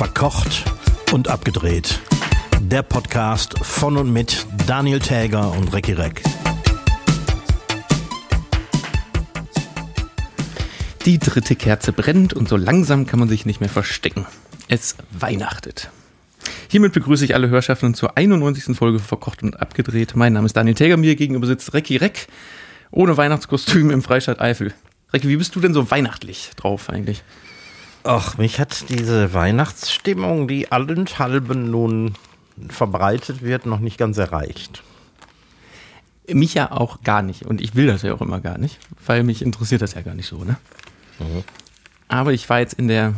Verkocht und abgedreht. Der Podcast von und mit Daniel Täger und Recki Reck. Die dritte Kerze brennt und so langsam kann man sich nicht mehr verstecken. Es weihnachtet. Hiermit begrüße ich alle Hörschaffenden zur 91. Folge Verkocht und Abgedreht. Mein Name ist Daniel Täger, mir gegenüber sitzt Recki Reck, ohne Weihnachtskostüm im Freistaat Eifel. Recki, wie bist du denn so weihnachtlich drauf eigentlich? Ach, mich hat diese Weihnachtsstimmung, die allenthalben nun verbreitet wird, noch nicht ganz erreicht. Mich ja auch gar nicht. Und ich will das ja auch immer gar nicht, weil mich interessiert das ja gar nicht so, ne? Mhm. Aber ich war jetzt in der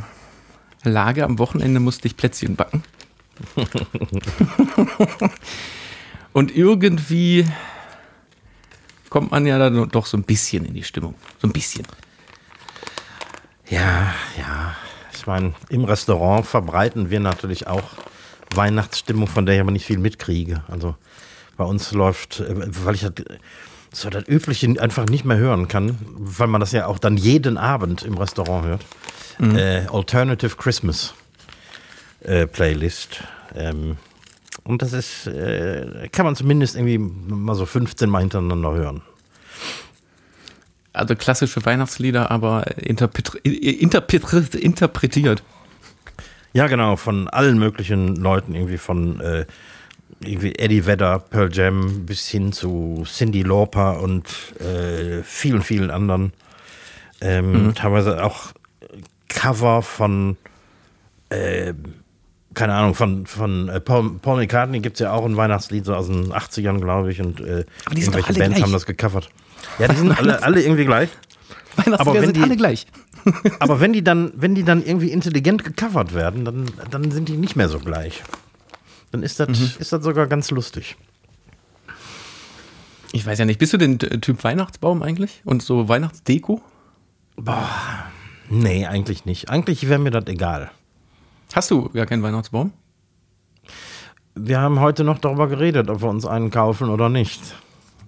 Lage, am Wochenende musste ich Plätzchen backen. Und irgendwie kommt man ja dann doch so ein bisschen in die Stimmung. So ein bisschen. Ja, ja. Ich meine, im Restaurant verbreiten wir natürlich auch Weihnachtsstimmung, von der ich aber nicht viel mitkriege. Also bei uns läuft, äh, weil ich so das Übliche einfach nicht mehr hören kann, weil man das ja auch dann jeden Abend im Restaurant hört. Mhm. Äh, Alternative Christmas äh, Playlist. Ähm, und das ist, äh, kann man zumindest irgendwie mal so 15 Mal hintereinander hören also klassische Weihnachtslieder, aber interpretiert. interpretiert. Ja, genau, von allen möglichen Leuten, irgendwie von äh, irgendwie Eddie Vedder, Pearl Jam bis hin zu Cindy Lauper und äh, vielen, vielen anderen. Ähm, mhm. Teilweise auch Cover von, äh, keine Ahnung, von, von äh, Paul, Paul McCartney gibt es ja auch ein Weihnachtslied so aus den 80ern, glaube ich, und äh, irgendwelche Bands gleich. haben das gecovert. Ja, die sind alle, alle irgendwie gleich. aber wenn sind die, alle gleich. aber wenn die dann, wenn die dann irgendwie intelligent gecovert werden, dann, dann sind die nicht mehr so gleich. Dann ist das, mhm. ist das sogar ganz lustig. Ich weiß ja nicht, bist du den Typ Weihnachtsbaum eigentlich? Und so Weihnachtsdeko? Boah, nee, eigentlich nicht. Eigentlich wäre mir das egal. Hast du gar keinen Weihnachtsbaum? Wir haben heute noch darüber geredet, ob wir uns einen kaufen oder nicht.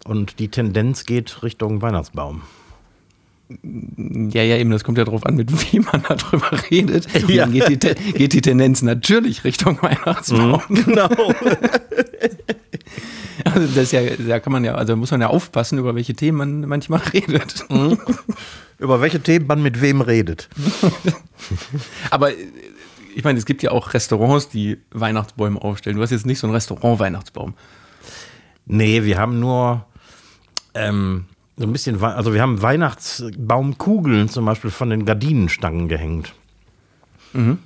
Und die Tendenz geht Richtung Weihnachtsbaum. Ja, ja, eben, das kommt ja darauf an, mit wem man darüber redet. Ja. Dann geht die, geht die Tendenz natürlich Richtung Weihnachtsbaum. Mhm, genau. Also das ja, da kann man ja, also muss man ja aufpassen, über welche Themen man manchmal redet. Mhm. Über welche Themen man mit wem redet. Aber ich meine, es gibt ja auch Restaurants, die Weihnachtsbäume aufstellen. Du hast jetzt nicht so ein Restaurant-Weihnachtsbaum. Nee, wir haben nur ähm, so ein bisschen, also wir haben Weihnachtsbaumkugeln zum Beispiel von den Gardinenstangen gehängt. Mhm.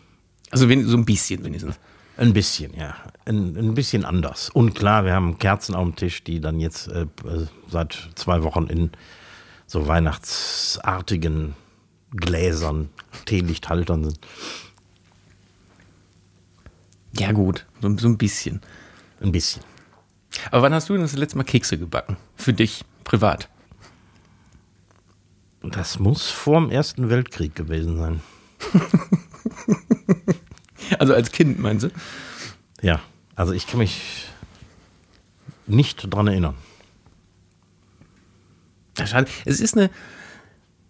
Also so ein bisschen wenigstens. Ein bisschen, ja. Ein, ein, bisschen anders. Und klar, wir haben Kerzen auf dem Tisch, die dann jetzt äh, seit zwei Wochen in so weihnachtsartigen Gläsern, Teelichthaltern sind. Ja, gut, so, so ein bisschen. Ein bisschen. Aber wann hast du denn das letzte Mal Kekse gebacken? Für dich, privat? Das muss vor dem Ersten Weltkrieg gewesen sein. also als Kind, meinst du? Ja, also ich kann mich nicht dran erinnern. schade. Es ist eine,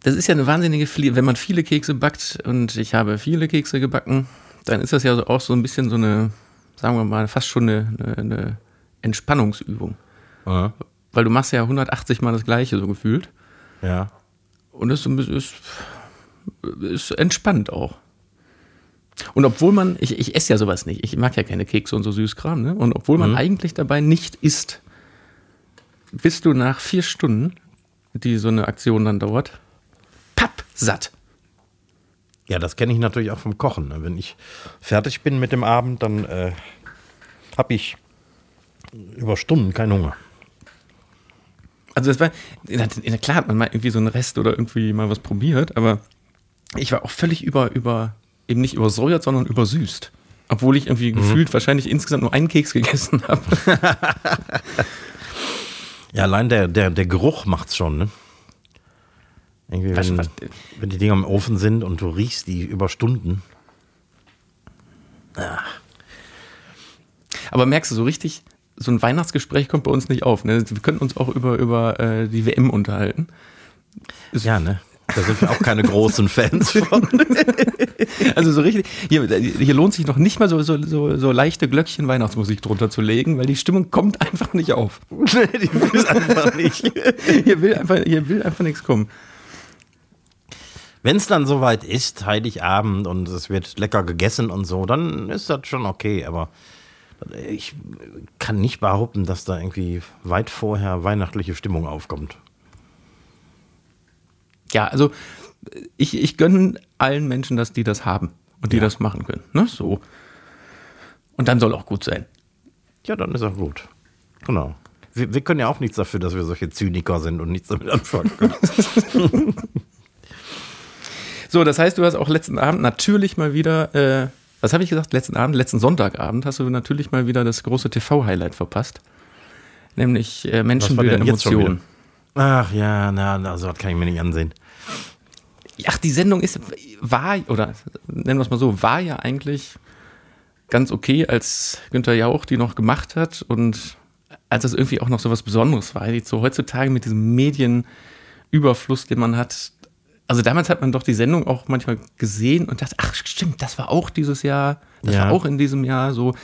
das ist ja eine wahnsinnige, wenn man viele Kekse backt und ich habe viele Kekse gebacken, dann ist das ja auch so ein bisschen so eine, sagen wir mal, fast schon eine, eine, Entspannungsübung. Aha. Weil du machst ja 180 Mal das Gleiche so gefühlt. Ja. Und es ist, ist entspannt auch. Und obwohl man, ich, ich esse ja sowas nicht, ich mag ja keine Kekse und so Süßkram, ne? Und obwohl man mhm. eigentlich dabei nicht isst, bist du nach vier Stunden, die so eine Aktion dann dauert, pappsatt. Ja, das kenne ich natürlich auch vom Kochen. Ne? Wenn ich fertig bin mit dem Abend, dann äh, habe ich über Stunden keinen Hunger. Also das war, klar hat man mal irgendwie so einen Rest oder irgendwie mal was probiert, aber ich war auch völlig über, über, eben nicht übersäuert, sondern übersüßt. Obwohl ich irgendwie mhm. gefühlt wahrscheinlich insgesamt nur einen Keks gegessen habe. ja, allein der, der, der Geruch macht's schon, ne? Irgendwie, wenn, was, wenn die Dinger im Ofen sind und du riechst die über Stunden. Ah. Aber merkst du so richtig, so ein Weihnachtsgespräch kommt bei uns nicht auf. Ne? Wir könnten uns auch über, über äh, die WM unterhalten. Ja, ne? Da sind wir auch keine großen Fans von. Also so richtig, hier, hier lohnt sich noch nicht mal so, so, so, so leichte Glöckchen Weihnachtsmusik drunter zu legen, weil die Stimmung kommt einfach nicht auf. die will einfach nicht. Hier will einfach, hier will einfach nichts kommen. Wenn es dann soweit ist, Heiligabend und es wird lecker gegessen und so, dann ist das schon okay. Aber ich kann nicht behaupten, dass da irgendwie weit vorher weihnachtliche Stimmung aufkommt. Ja, also ich, ich gönne allen Menschen, dass die das haben und die Ja. das machen können. Ne? So. Und dann soll auch gut sein. Ja, dann ist auch gut. Genau. Wir, wir können ja auch nichts dafür, dass wir solche Zyniker sind und nichts damit anfangen können. So, das heißt, du hast auch letzten Abend natürlich mal wieder, äh, was habe ich gesagt, letzten Abend, letzten Sonntagabend hast du natürlich mal wieder das große TV-Highlight verpasst. Nämlich äh, Was Menschen, war Bilder, denn jetzt schon Emotionen. Ach ja, na, na, so was kann ich mir nicht ansehen. Ach, die Sendung ist, war, oder nennen wir es mal so, war ja eigentlich ganz okay, als Günther Jauch die noch gemacht hat und als das irgendwie auch noch so was Besonderes war. Jetzt so heutzutage mit diesem Medienüberfluss, den man hat. Also damals hat man doch die Sendung auch manchmal gesehen und dachte, ach stimmt, das war auch dieses Jahr, das Ja. war auch in diesem Jahr so.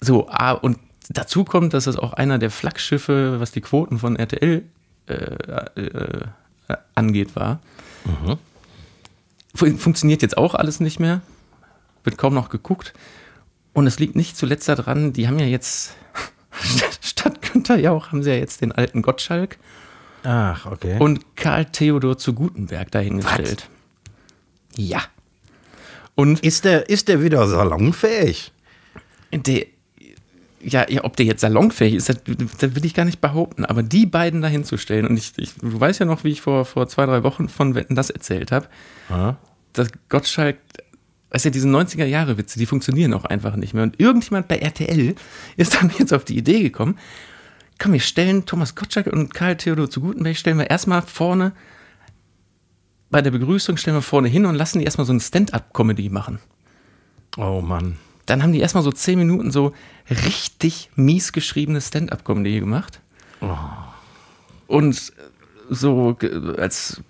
So, ah, und dazu kommt, dass das auch einer der Flaggschiffe, was die Quoten von RTL äh, äh, angeht, war. Fun- Funktioniert jetzt auch alles nicht mehr. Wird kaum noch geguckt. Und es liegt nicht zuletzt daran, die haben ja jetzt, statt Günther Jauch, haben sie ja jetzt den alten Gottschalk Ach, okay. und Karl Theodor zu Gutenberg dahingestellt. Ja. Und ist der, ist der wieder salonfähig? der, ja, ja, ob der jetzt salonfähig ist, das, das will ich gar nicht behaupten. Aber die beiden dahin zu stellen, und ich, ich, du weißt ja noch, wie ich vor, vor zwei, drei Wochen von Wetten das erzählt habe, Ja. dass Gottschalk, weißt du, diese 90er-Jahre-Witze, die funktionieren auch einfach nicht mehr. Und irgendjemand bei RTL ist dann jetzt auf die Idee gekommen, komm, wir stellen Thomas Gottschalk und Karl Theodor zu Gutenberg, stellen wir erstmal vorne, bei der Begrüßung stellen wir vorne hin und lassen die erstmal so eine Stand-up-Comedy machen. Oh Mann. Dann haben die erstmal so zehn Minuten so richtig mies geschriebene Stand-up-Comedy gemacht. Und so, ge- als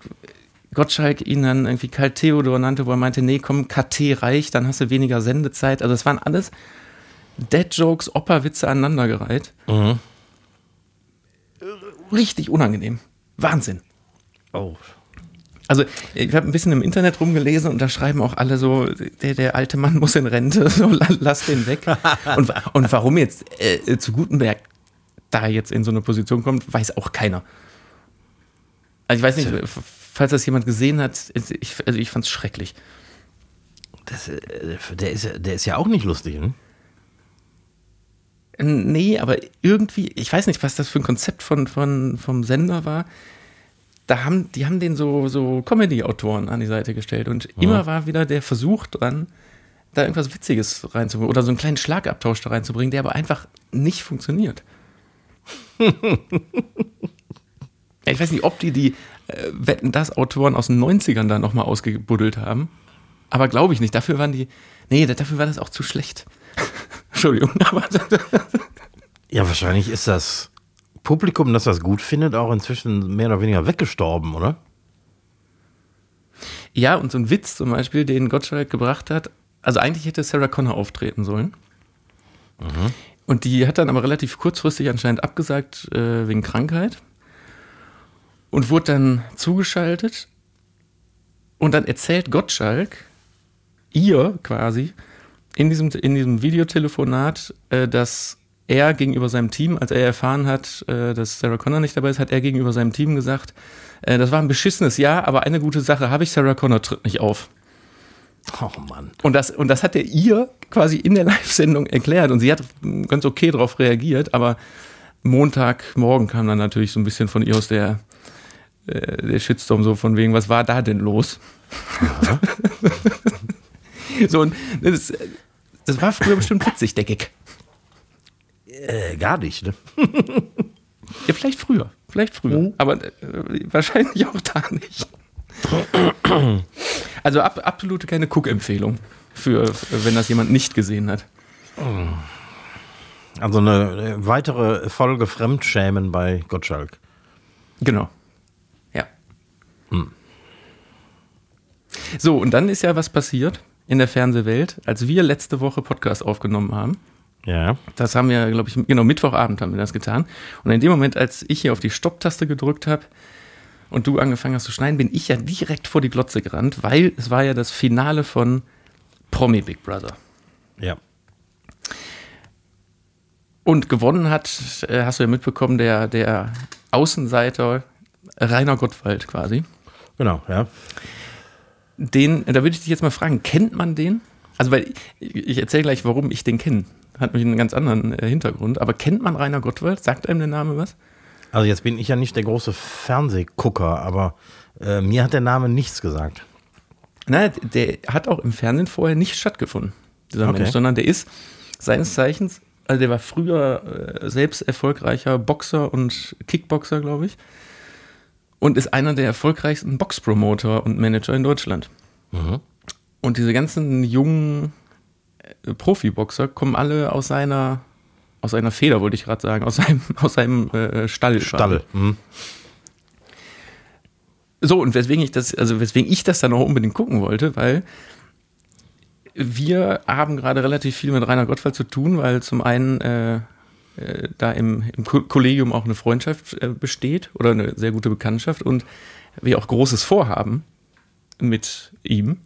Gottschalk ihn dann irgendwie Karl Theodor nannte, wo er meinte, nee, komm, KT reicht, dann hast du weniger Sendezeit. Also es waren alles Dead-Jokes, Operwitze aneinandergereiht. Richtig unangenehm. Wahnsinn. Oh. Also ich habe ein bisschen im Internet rumgelesen und da schreiben auch alle so, der, der alte Mann muss in Rente, so la- lass den weg. Und, und warum jetzt äh, zu Gutenberg da jetzt in so eine Position kommt, weiß auch keiner. Also ich weiß nicht, falls das jemand gesehen hat, ich, also ich fand es schrecklich. Das, äh, der, ist, ja- der ist ja auch nicht lustig, ne? Nee, aber irgendwie, ich weiß nicht, was das für ein Konzept von, von, vom Sender war. Da haben, die haben den so, so Comedy-Autoren an die Seite gestellt und immer war wieder der Versuch dran, da irgendwas Witziges reinzubringen oder so einen kleinen Schlagabtausch da reinzubringen, der aber einfach nicht funktioniert. Ja, ich weiß nicht, ob die die äh, Wetten das Autoren aus den 90ern da nochmal ausgebuddelt haben, aber glaube ich nicht. Dafür waren die, nee, dafür war das auch zu schlecht. Entschuldigung, aber Ja, wahrscheinlich ist das Publikum, das das gut findet, auch inzwischen mehr oder weniger weggestorben, oder? Ja, und so ein Witz zum Beispiel, den Gottschalk gebracht hat, also eigentlich hätte Sarah Connor auftreten sollen. Und die hat dann aber relativ kurzfristig anscheinend abgesagt äh, wegen Krankheit und wurde dann zugeschaltet. Und dann erzählt Gottschalk ihr quasi in diesem, in diesem Videotelefonat, äh, dass er gegenüber seinem Team, als er erfahren hat, äh, dass Sarah Connor nicht dabei ist, hat er gegenüber seinem Team gesagt, äh, das war ein beschissenes Jahr, aber eine gute Sache habe ich, Sarah Connor tritt nicht auf. Oh Mann. Und das, und das hat er ihr quasi in der Live-Sendung erklärt und sie hat ganz okay darauf reagiert, aber Montagmorgen kam dann natürlich so ein bisschen von ihr aus der, äh, der Shitstorm so von wegen, was war da denn los? so, und das, das war früher bestimmt witzig, der Gag. Äh, gar nicht, ne? Ja, vielleicht früher, vielleicht früher, aber äh, wahrscheinlich auch da nicht. Also ab, absolute keine Cook-Empfehlung für, wenn das jemand nicht gesehen hat. Also eine äh, weitere Folge Fremdschämen bei Gottschalk. Genau. Ja. So, und dann ist ja was passiert in der Fernsehwelt, als wir letzte Woche Podcast aufgenommen haben. Ja. Das haben wir, glaube ich, genau, Mittwochabend haben wir das getan. Und in dem Moment, als ich hier auf die Stopptaste gedrückt habe und du angefangen hast zu schneiden, bin ich ja direkt vor die Glotze gerannt, weil es war ja das Finale von Promi Big Brother. Ja. Und gewonnen hat, äh, hast du ja mitbekommen, der, der Außenseiter Rainer Gottwald quasi. Genau, ja. Den, da würde ich dich jetzt mal fragen, kennt man den? Also, weil ich, ich erzähle gleich, warum ich den kenne. Hat nämlich einen ganz anderen äh, Hintergrund. Aber kennt man Rainer Gottwald? Sagt einem der Name was? Also jetzt bin ich ja nicht der große Fernsehgucker, aber äh, mir hat der Name nichts gesagt. Nein, der hat auch im Fernsehen vorher nicht stattgefunden, dieser Okay. Mensch, sondern der ist seines Zeichens, also der war früher äh, selbst erfolgreicher Boxer und Kickboxer, glaube ich. Und ist einer der erfolgreichsten Boxpromoter und Manager in Deutschland. Und diese ganzen jungen äh, Profiboxer kommen alle aus seiner, aus seiner Feder, wollte ich gerade sagen, aus seinem, aus seinem äh, Stall. Stall. Hm. So, und weswegen ich das, also weswegen ich das dann auch unbedingt gucken wollte, weil wir haben gerade relativ viel mit Rainer Gottwald zu tun, weil zum einen äh, äh, da im, im Ko- Kollegium auch eine Freundschaft äh, besteht oder eine sehr gute Bekanntschaft und wir auch Großes vorhaben mit ihm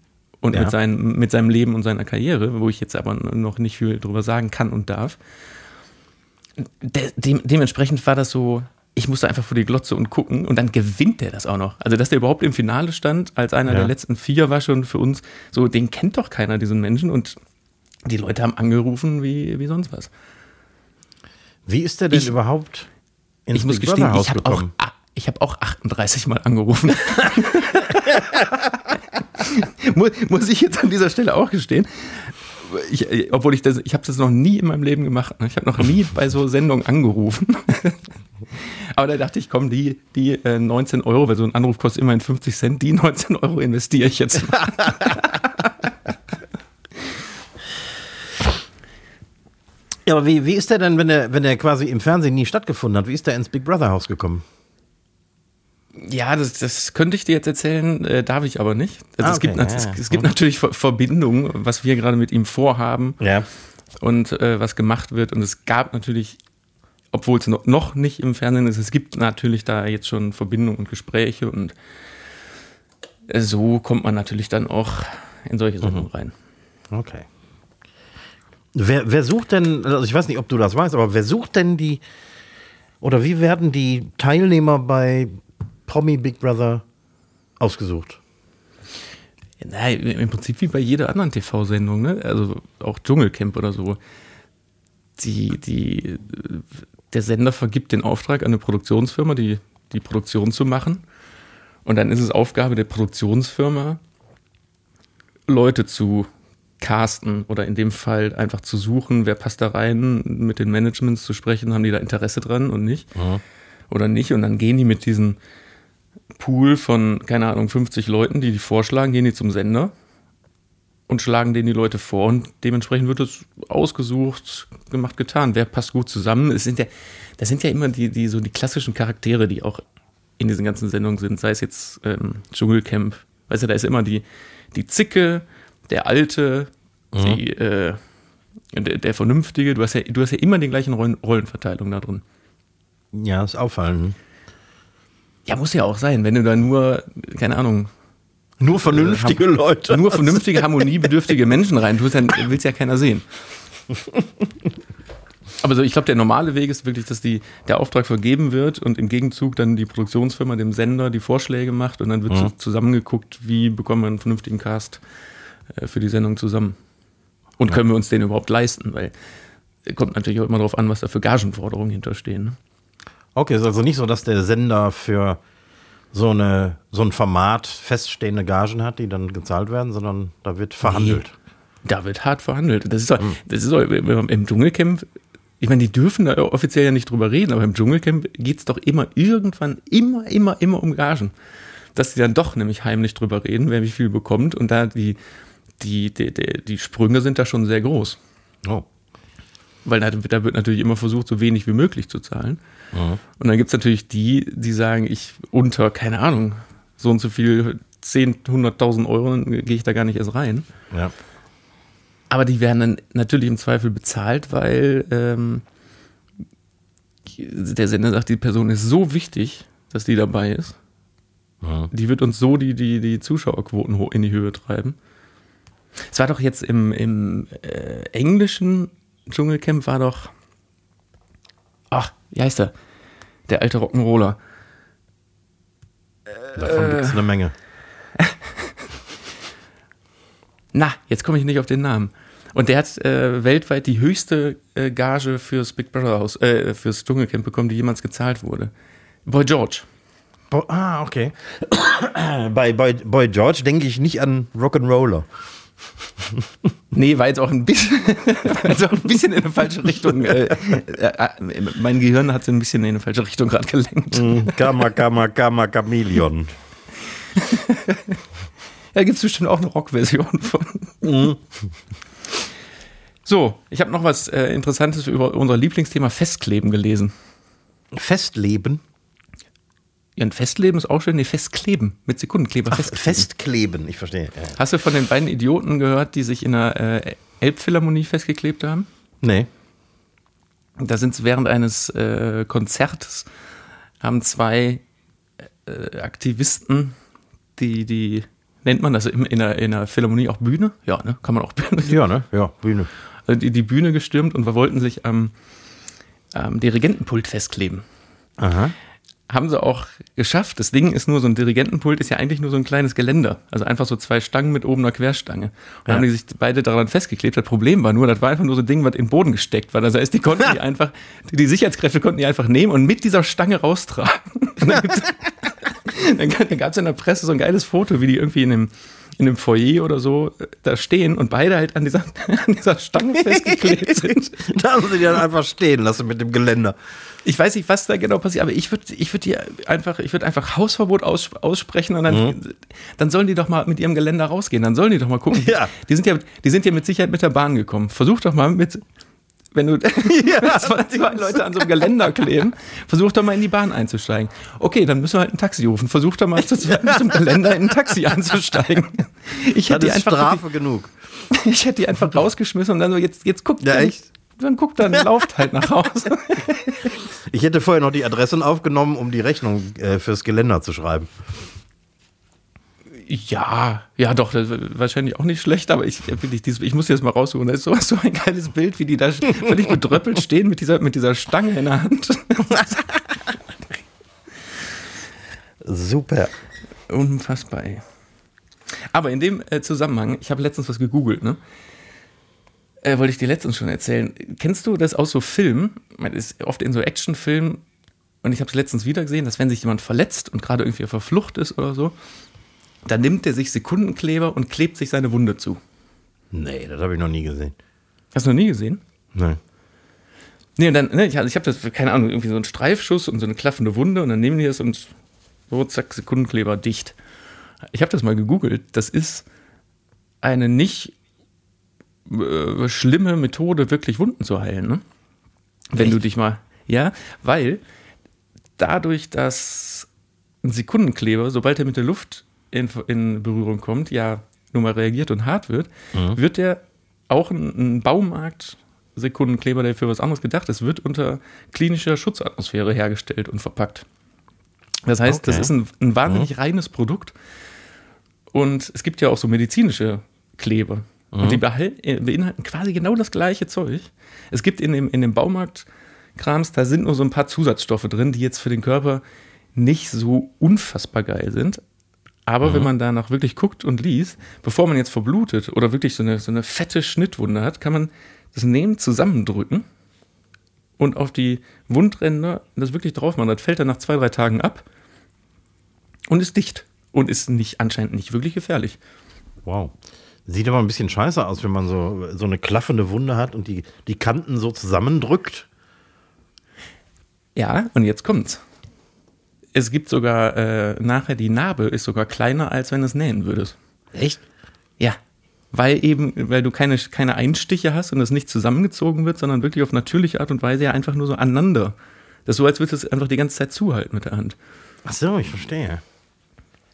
und Ja. mit, seinem, mit seinem Leben und seiner Karriere, wo ich jetzt aber noch nicht viel drüber sagen kann und darf. De dem, dementsprechend war das so, ich musste einfach vor die Glotze und gucken und dann gewinnt der das auch noch. Also, dass der überhaupt im Finale stand, als einer Ja. der letzten vier war schon für uns, so, den kennt doch keiner, diesen Menschen und die Leute haben angerufen wie, wie sonst was. Wie ist der denn Ich- überhaupt ins Ich muss Big gestehen, Brother Haus ich habe auch, gekommen? ah, ich hab auch 38 Mal angerufen. muss, muss ich jetzt an dieser Stelle auch gestehen. Ich, äh, obwohl ich das, ich habe das noch nie in meinem Leben gemacht. ne? Ich habe noch nie bei so Sendungen angerufen. Aber da dachte ich, komm, die, die äh, 19 Euro, weil so ein Anruf kostet immerhin 50 Cent, die 19 Euro investiere ich jetzt mal. Ja, aber wie, wie ist der denn, wenn der, wenn der quasi im Fernsehen nie stattgefunden hat, wie ist der ins Big Brother Haus gekommen? Ja, das, das könnte ich dir jetzt erzählen, äh, darf ich aber nicht. Also Ah, es, gibt, okay, ja, es, es gibt natürlich Ver- Verbindungen, was wir gerade mit ihm vorhaben. Ja. und äh, was gemacht wird. Und es gab natürlich, obwohl es noch, nicht im Fernsehen ist, es gibt natürlich da jetzt schon Verbindungen und Gespräche und äh, so kommt man natürlich dann auch in solche Sendungen rein. Okay. Wer, wer sucht denn, also ich weiß nicht, ob du das weißt, aber wer sucht denn die, oder wie werden die Teilnehmer bei Promi Big Brother ausgesucht? Na, Im Prinzip wie bei jeder anderen TV-Sendung, ne? also auch Dschungelcamp oder so. Die, die, der Sender vergibt den Auftrag an eine Produktionsfirma, die, die Produktion zu machen. Und dann ist es Aufgabe der Produktionsfirma, Leute zu casten oder in dem Fall einfach zu suchen, wer passt da rein, mit den Managements zu sprechen, haben die da Interesse dran und nicht oder nicht. Und dann gehen die mit diesem Pool von, keine Ahnung, 50 Leuten, die die vorschlagen, gehen die zum Sender und schlagen denen die Leute vor und dementsprechend wird es ausgesucht, gemacht, getan. Wer passt gut zusammen? Es sind ja, das sind ja immer die, die so die klassischen Charaktere, die auch in diesen ganzen Sendungen sind, sei es jetzt ähm, Dschungelcamp, weißt du, da ist immer die, die Zicke, der Alte, die, äh, der, der Vernünftige, du hast ja, du hast ja immer die gleichen Rollen, Rollenverteilung da drin. Ja, ist auffallend. Ja, muss ja auch sein, wenn du da nur, keine Ahnung, Nur vernünftige Ham- Leute. nur vernünftige, harmoniebedürftige Menschen rein tust, dann will's ja keiner sehen. Aber so, ich glaube, der normale Weg ist wirklich, dass die, der Auftrag vergeben wird und im Gegenzug dann die Produktionsfirma dem Sender die Vorschläge macht und dann wird so zusammengeguckt, wie bekommen wir einen vernünftigen Cast äh, für die Sendung zusammen. Und können wir uns den überhaupt leisten? Weil äh, kommt natürlich auch immer darauf an, was da für Gagenforderungen hinterstehen. Ne? Okay, ist also nicht so, dass der Sender für so, eine, so ein Format feststehende Gagen hat, die dann gezahlt werden, sondern da wird verhandelt. Da wird hart verhandelt. Das ist doch, das ist doch im Dschungelcamp, ich meine, die dürfen da offiziell ja nicht drüber reden, aber im Dschungelcamp geht's doch immer irgendwann, immer, immer, immer um Gagen. Dass die dann doch nämlich heimlich drüber reden, wer wie viel bekommt und da die, die, die, die, Sprünge sind da schon sehr groß. Oh. Weil da, da wird natürlich immer versucht, so wenig wie möglich zu zahlen. Und dann gibt's natürlich die, die sagen, ich unter, keine Ahnung, so und so viel 10, 100.000 Euro, gehe ich da gar nicht erst rein. Ja. Aber die werden dann natürlich im Zweifel bezahlt, weil ähm, der Sender sagt, die Person ist so wichtig, dass die dabei ist. Mhm. Die wird uns so die, die, die Zuschauerquoten hoch in die Höhe treiben. Es war doch jetzt im, im äh, englischen Dschungelcamp war doch. Ach, wie heißt der? Der alte Rock'n'Roller. Davon gibt es eine Menge. Na, jetzt komme ich nicht auf den Namen. Und der hat äh, weltweit die höchste äh, Gage fürs Big Brother Haus, äh, fürs Dschungelcamp bekommen, die jemals gezahlt wurde. Boy George. Bo ah, okay. Bei Boy, Boy George denke ich nicht an Rock'n'Roller. Nee, war jetzt auch ein bisschen, auch ein bisschen in eine falsche Richtung. Äh, äh, äh, mein Gehirn hat so ein bisschen in eine falsche Richtung gerade gelenkt. Mhm. Kama, Kama, Kama, Chameleon. Da gibt es bestimmt auch eine Rockversion von. So, ich habe noch was äh, Interessantes über unser Lieblingsthema Festkleben gelesen. Festleben. Ja, ein Festleben ist auch schön. Nee, Festkleben mit Sekundenkleber. Ach, festkleben. Festkleben, ich verstehe. Ja. Hast du von den beiden Idioten gehört, die sich in der äh, Elbphilharmonie festgeklebt haben? Nee. Da sind sie während eines äh, Konzertes, haben zwei äh, Aktivisten, die, die nennt man das in, in, der, in der Philharmonie auch Bühne? Ja, ne? Kann man auch Bühne. Ja, ne? Ja, Bühne. Also die, die Bühne gestürmt und wir wollten sich am, am Dirigentenpult festkleben. Aha. Haben sie auch geschafft. Das Ding ist nur so ein Dirigentenpult, ist ja eigentlich nur so ein kleines Geländer. Also einfach so zwei Stangen mit oben einer Querstange. Und Ja. haben die sich beide daran festgeklebt. Das Problem war nur, das war einfach nur so ein Ding, was in den Boden gesteckt war. Das heißt, die konnten die einfach, die, die Sicherheitskräfte konnten die einfach nehmen und mit dieser Stange raustragen. Dann gab es in der Presse so ein geiles Foto, wie die irgendwie in einem, in einem Foyer oder so äh, da stehen und beide halt an dieser, an dieser Stange festgeklebt sind. Da haben sie die dann einfach stehen lassen mit dem Geländer. Ich weiß nicht, was da genau passiert, aber ich würde ich würd dir einfach, ich würde einfach Hausverbot aus, aussprechen und dann, dann sollen die doch mal mit ihrem Geländer rausgehen. Dann sollen die doch mal gucken. Ja. Die sind ja, die sind ja mit Sicherheit mit der Bahn gekommen. Versuch doch mal mit, wenn du Ja, zwei, zwei Leute an so einem Geländer kleben, versuch doch mal in die Bahn einzusteigen. Okay, dann müssen wir halt ein Taxi rufen. Versuch doch mal zu zweit mit so einem Geländer in ein Taxi einzusteigen. Ich hätte die einfach, Strafe genug. ich hätte die einfach rausgeschmissen und dann so, jetzt, jetzt guckt. Ja, dann, echt? Dann guckt, dann lauft halt nach Hause. Ich hätte vorher noch die Adressen aufgenommen, um die Rechnung äh, fürs Geländer zu schreiben. Ja, ja, doch, das ist wahrscheinlich auch nicht schlecht, aber ich, wirklich, dieses, ich muss jetzt mal raussuchen. Da ist sowas, so ein geiles Bild, wie die da völlig bedröppelt stehen mit dieser, mit dieser Stange in der Hand. Super. Unfassbar, ey. Aber in dem äh, Zusammenhang, ich habe letztens was gegoogelt, ne? Äh, wollte ich dir letztens schon erzählen. Kennst du das aus so Filmen? Man ist oft in so Actionfilmen und ich habe es letztens wieder gesehen, dass wenn sich jemand verletzt und gerade irgendwie auf der Flucht ist oder so, dann nimmt er sich Sekundenkleber und klebt sich seine Wunde zu. Nee, das habe ich noch nie gesehen. Hast du noch nie gesehen? Nee. Nee, und dann, ne, ich, ich habe das, keine Ahnung, irgendwie so einen Streifschuss und so eine klaffende Wunde und dann nehmen die das und so, zack, Sekundenkleber dicht. Ich habe das mal gegoogelt. Das ist eine nicht äh, schlimme Methode, wirklich Wunden zu heilen, ne? Wenn du Echt? dich mal, ja, weil dadurch, dass ein Sekundenkleber, sobald er mit der Luft in, in Berührung kommt, ja nun mal reagiert und hart wird, wird der auch ein, ein Baumarkt Sekundenkleber, der für was anderes gedacht ist, wird unter klinischer Schutzatmosphäre hergestellt und verpackt. Das heißt, das Okay. ist ein, ein wahnsinnig reines Produkt. Und es gibt ja auch so medizinische Kleber. Und die behal- äh, beinhalten quasi genau das gleiche Zeug. Es gibt in dem, in dem Baumarkt-Krams, da sind nur so ein paar Zusatzstoffe drin, die jetzt für den Körper nicht so unfassbar geil sind. Aber wenn man danach wirklich guckt und liest, bevor man jetzt verblutet oder wirklich so eine, so eine fette Schnittwunde hat, kann man das nehmen, zusammendrücken und auf die Wundränder das wirklich drauf machen. Das fällt dann nach zwei, drei Tagen ab und ist dicht. Und ist nicht, anscheinend nicht wirklich gefährlich. Wow. Sieht aber ein bisschen scheiße aus, wenn man so, so eine klaffende Wunde hat und die, die Kanten so zusammendrückt. Ja, und jetzt kommt's. Es gibt sogar äh, nachher die Narbe ist sogar kleiner, als wenn du es nähen würdest. Echt? Ja. Weil eben, weil du keine, keine Einstiche hast und es nicht zusammengezogen wird, sondern wirklich auf natürliche Art und Weise ja einfach nur so aneinander. Das ist so, als würdest du es einfach die ganze Zeit zuhalten mit der Hand. Ach so, ich verstehe.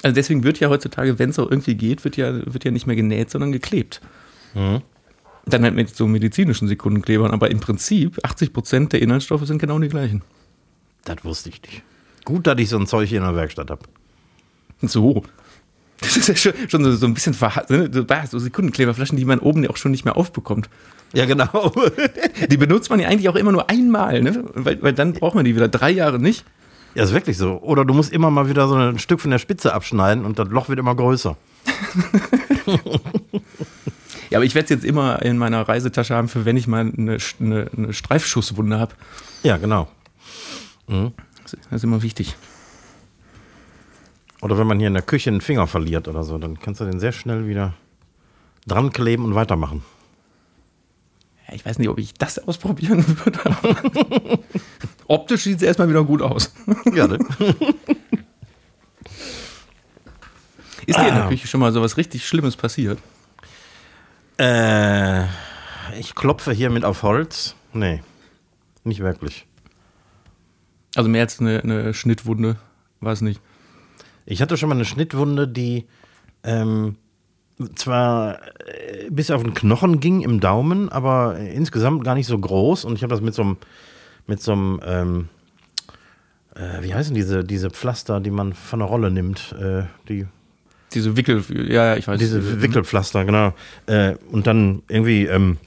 Also deswegen wird ja heutzutage, wenn es auch irgendwie geht, wird ja, wird ja nicht mehr genäht, sondern geklebt. Mhm. Dann halt mit so medizinischen Sekundenklebern, aber im Prinzip 80 Prozent der Inhaltsstoffe sind genau die gleichen. Das wusste ich nicht. Gut, dass ich so ein Zeug hier in der Werkstatt habe. So. Das ist ja schon, schon so, so ein bisschen ne, so, Sekundenkleberflaschen, die man oben auch schon nicht mehr aufbekommt. Ja, genau. Die benutzt man ja eigentlich auch immer nur einmal, ne? weil, weil dann braucht man die wieder drei Jahre nicht. Ja, ist wirklich so. Oder du musst immer mal wieder so ein Stück von der Spitze abschneiden und das Loch wird immer größer. Ja, aber ich werde es jetzt immer in meiner Reisetasche haben, für wenn ich mal eine, eine, eine Streifschusswunde habe. Ja, genau. Das ist immer wichtig. Oder wenn man hier in der Küche einen Finger verliert oder so, dann kannst du den sehr schnell wieder dran kleben und weitermachen. Ja, ich weiß nicht, ob ich das ausprobieren würde. Optisch sieht es erstmal wieder gut aus. Ja, ne? Ist dir in der Ah. Küche schon mal so was richtig Schlimmes passiert? äh, ich klopfe hier mit auf Holz. Nee, nicht wirklich. Also mehr als eine, eine Schnittwunde es nicht. Ich hatte schon mal eine Schnittwunde, die ähm, zwar äh, bis auf den Knochen ging im Daumen, aber insgesamt gar nicht so groß. Und ich habe das mit so einem, mit so einem, ähm, äh, wie heißen diese, diese Pflaster, die man von der Rolle nimmt, äh, die Diese Wickel, ja, ja, ich weiß. diese Wickelpflaster, genau. Äh, und dann irgendwie ähm,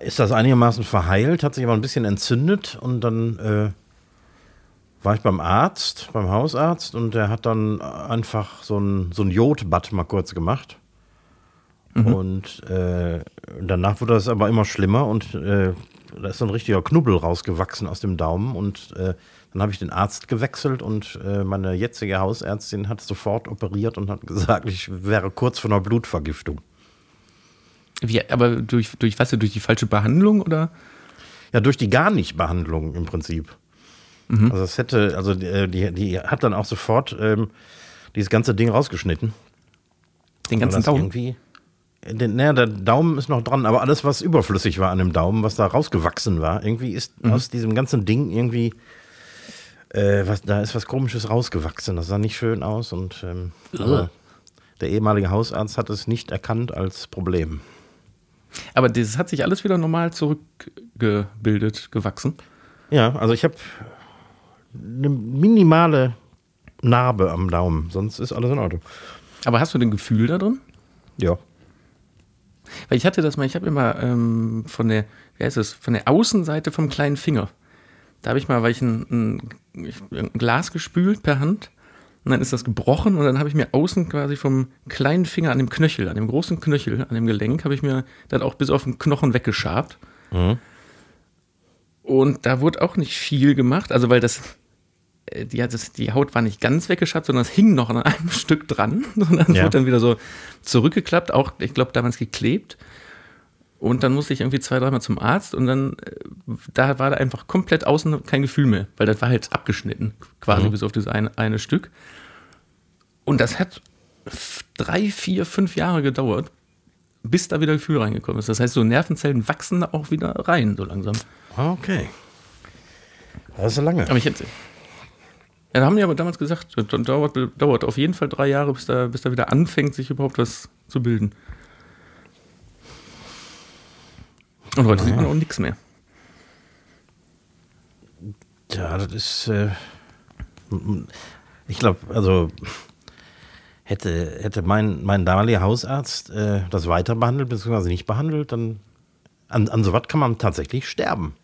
ist das einigermaßen verheilt, hat sich aber ein bisschen entzündet und dann äh, war ich beim Arzt, beim Hausarzt und der hat dann einfach so ein, so ein Jodbad mal kurz gemacht. Und äh, danach wurde das aber immer schlimmer und äh, da ist so ein richtiger Knubbel rausgewachsen aus dem Daumen und äh, dann habe ich den Arzt gewechselt und äh, meine jetzige Hausärztin hat sofort operiert und hat gesagt, ich wäre kurz vor einer Blutvergiftung. Wie, aber durch, durch was? Durch die falsche Behandlung oder? Ja, durch die gar nicht Behandlung im Prinzip. Also es hätte, also die, die, die hat dann auch sofort ähm, dieses ganze Ding rausgeschnitten. Den ganzen Daumen? Irgendwie, den, naja, der Daumen ist noch dran, aber alles, was überflüssig war an dem Daumen, was da rausgewachsen war, irgendwie ist Mhm. aus diesem ganzen Ding irgendwie, äh, was, da ist was Komisches rausgewachsen. Das sah nicht schön aus und ähm, der ehemalige Hausarzt hat es nicht erkannt als Problem. Aber das hat sich alles wieder normal zurückgebildet, gewachsen. Ja, also ich habe eine minimale Narbe am Daumen, sonst ist alles in Ordnung. Aber hast du ein Gefühl da drin? Ja. Weil ich hatte das mal, ich habe immer ähm, von der, wie heißt es, von der Außenseite vom kleinen Finger. Da habe ich mal, weil ich ein, ein, ein Glas gespült per Hand und dann ist das gebrochen und dann habe ich mir außen quasi vom kleinen Finger an dem Knöchel, an dem großen Knöchel, an dem Gelenk, habe ich mir dann auch bis auf den Knochen weggeschabt. Und da wurde auch nicht viel gemacht, also weil das, äh, die, das, die Haut war nicht ganz weggeschabt, sondern es hing noch an einem Stück dran. Und dann Ja. wurde dann wieder so zurückgeklappt, auch, ich glaube, damals geklebt. Und dann musste ich irgendwie zwei, dreimal zum Arzt und dann, äh, da war da einfach komplett außen kein Gefühl mehr, weil das war halt abgeschnitten, quasi bis auf das eine, eine Stück. Und das hat drei, vier, fünf Jahre gedauert, bis da wieder Gefühl reingekommen ist. Das heißt, so Nervenzellen wachsen da auch wieder rein, so langsam. Okay. Das ist lange. Aber ich hätte. Ja, da haben die aber damals gesagt, das dauert, dauert auf jeden Fall drei Jahre, bis da, bis da wieder anfängt, sich überhaupt was zu bilden. Und heute sieht man auch nichts mehr. Ja, das ist. Äh, ich glaube, also hätte, hätte mein, mein damaliger Hausarzt äh, das weiter behandelt, beziehungsweise nicht behandelt, dann an, an sowas kann man tatsächlich sterben.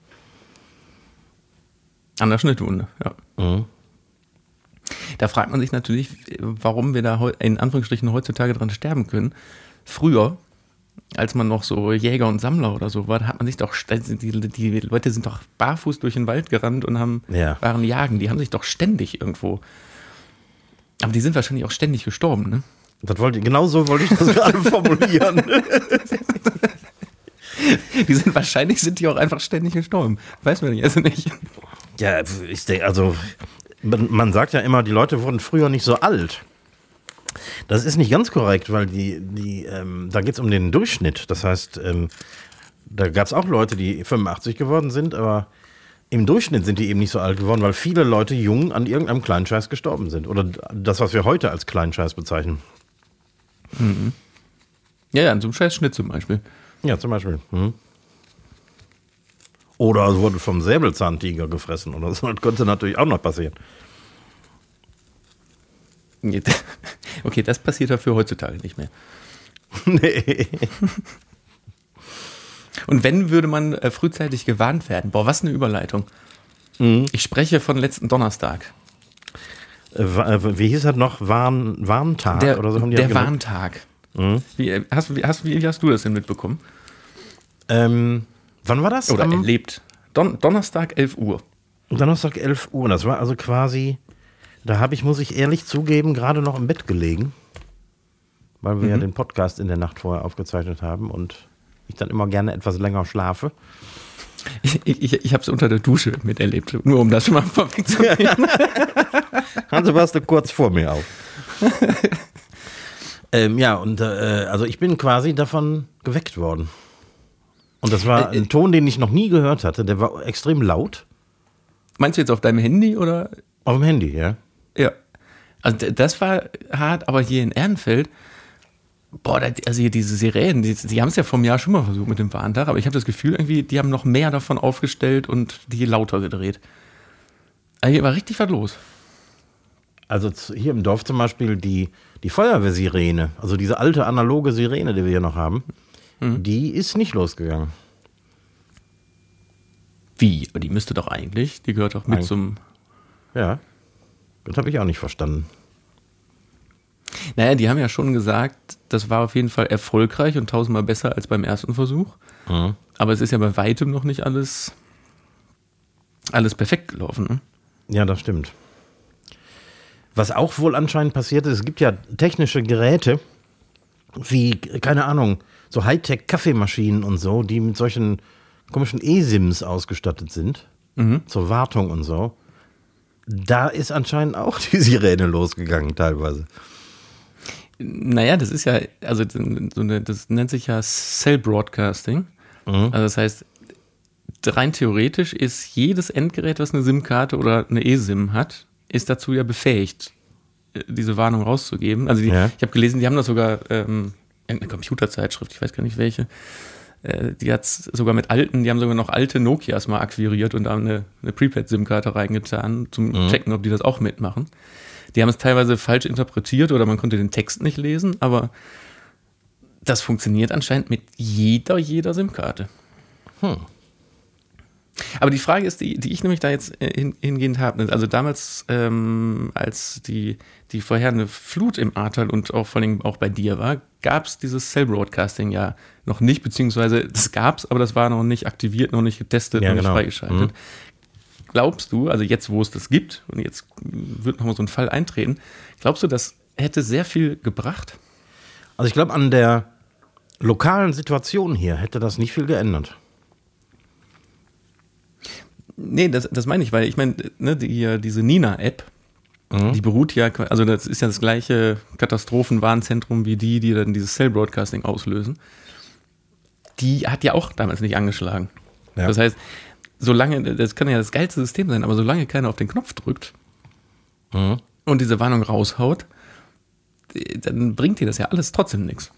An der Schnittwunde, ja. Mhm. Da fragt man sich natürlich, warum wir da in Anführungsstrichen heutzutage dran sterben können. Früher, als man noch so Jäger und Sammler oder so war, da hat man sich doch, st- die, die Leute sind doch barfuß durch den Wald gerannt und haben, Ja. waren jagen. Die haben sich doch ständig irgendwo. Aber die sind wahrscheinlich auch ständig gestorben, ne? Das wollte, genau so wollte ich das gerade formulieren. Die sind wahrscheinlich sind die auch einfach ständig gestorben. Weiß man nicht, also nicht. Ja, ich denke, also man, man sagt ja immer, die Leute wurden früher nicht so alt. Das ist nicht ganz korrekt, weil die, die, ähm, da geht es um den Durchschnitt. Das heißt, ähm, da gab es auch Leute, die 85 geworden sind, aber im Durchschnitt sind die eben nicht so alt geworden, weil viele Leute jung an irgendeinem Kleinscheiß gestorben sind. Oder das, was wir heute als Kleinscheiß bezeichnen. Ja, ja, an so einem scheiß Schnitt zum Beispiel. Ja, zum Beispiel. Hm. Oder es wurde vom Säbelzahntiger gefressen oder so. Das könnte natürlich auch noch passieren. Okay, das passiert dafür heutzutage nicht mehr. nee. Und wenn, würde man äh, frühzeitig gewarnt werden. Boah, was eine Überleitung. Ich spreche von letzten Donnerstag. Äh, äh, Wie hieß das noch? Warn, Warntag Der, oder so haben die der? Warntag. Wie, äh, hast, wie, hast, wie hast du das denn mitbekommen? Ähm, wann war das? Oder Am erlebt? Don, Donnerstag, 11 Uhr. Donnerstag 11 Uhr. Das war also quasi, da habe ich, muss ich ehrlich zugeben, gerade noch im Bett gelegen. Weil wir ja den Podcast in der Nacht vorher aufgezeichnet haben und ich dann immer gerne etwas länger schlafe. Ich, ich, ich habe es unter der Dusche miterlebt, nur um das schon mal vorwegzunehmen. Hanse, warst du kurz vor mir auf. ähm, ja, und äh, also ich bin quasi davon geweckt worden. Und das war ein Ton, den ich noch nie gehört hatte. Der war extrem laut. Meinst du jetzt auf deinem Handy oder? Auf dem Handy, ja. Ja. Also das war hart, aber hier in Ehrenfeld, boah, also hier diese Sirenen, die, die haben es ja vom Jahr schon mal versucht mit dem Warntag, aber ich habe das Gefühl, irgendwie, die haben noch mehr davon aufgestellt und die lauter gedreht. Also hier war richtig was los. Also hier im Dorf zum Beispiel die, die Feuerwehrsirene, also diese alte analoge Sirene, die wir hier noch haben, die ist nicht losgegangen. Wie? Aber die müsste doch eigentlich, die gehört doch mit Eigentlich. zum. Ja. Das habe ich auch nicht verstanden. Naja, die haben ja schon gesagt, das war auf jeden Fall erfolgreich und tausendmal besser als beim ersten Versuch. Aber es ist ja bei weitem noch nicht alles, alles perfekt gelaufen. Ne? Ja, das stimmt. Was auch wohl anscheinend passiert ist, es gibt ja technische Geräte, wie, keine Ahnung, so Hightech-Kaffeemaschinen und so, die mit solchen komischen E-Sims ausgestattet sind, zur Wartung und so. Da ist anscheinend auch die Sirene losgegangen, teilweise. Naja, das ist ja, also so eine, das nennt sich ja Cell Broadcasting. Also das heißt, rein theoretisch ist jedes Endgerät, was eine SIM-Karte oder eine eSIM hat, ist dazu ja befähigt, äh, diese Warnung rauszugeben. Also die, Ja. ich habe gelesen, die haben das sogar ähm, irgendeine Computerzeitschrift, ich weiß gar nicht welche, äh, die hat sogar mit alten, die haben sogar noch alte Nokias mal akquiriert und da eine, eine Prepaid-SIM-Karte reingetan, zum checken, ob die das auch mitmachen. Die haben es teilweise falsch interpretiert oder man konnte den Text nicht lesen, aber das funktioniert anscheinend mit jeder, jeder SIM-Karte. Aber die Frage ist, die, die ich nämlich da jetzt äh, hin, hingehend habe, also damals, ähm, als die, die vorherige Flut im Ahrtal und auch vor allem auch bei dir war, gab es dieses Cell Broadcasting ja noch nicht, beziehungsweise das gab es, aber das war noch nicht aktiviert, noch nicht getestet, Ja, noch genau. nicht freigeschaltet. Glaubst du, also jetzt, wo es das gibt, und jetzt wird nochmal so ein Fall eintreten, glaubst du, das hätte sehr viel gebracht? Also ich glaube, an der lokalen Situation hier hätte das nicht viel geändert. Nee, das, das meine ich, weil ich meine, ne, die, diese Nina-App, die beruht ja, also das ist ja das gleiche Katastrophenwarnzentrum wie die, die dann dieses Cell Broadcasting auslösen. Die hat ja auch damals nicht angeschlagen. Ja. Das heißt, solange, das kann ja das geilste System sein, aber solange keiner auf den Knopf drückt und diese Warnung raushaut, dann bringt dir das ja alles trotzdem nichts.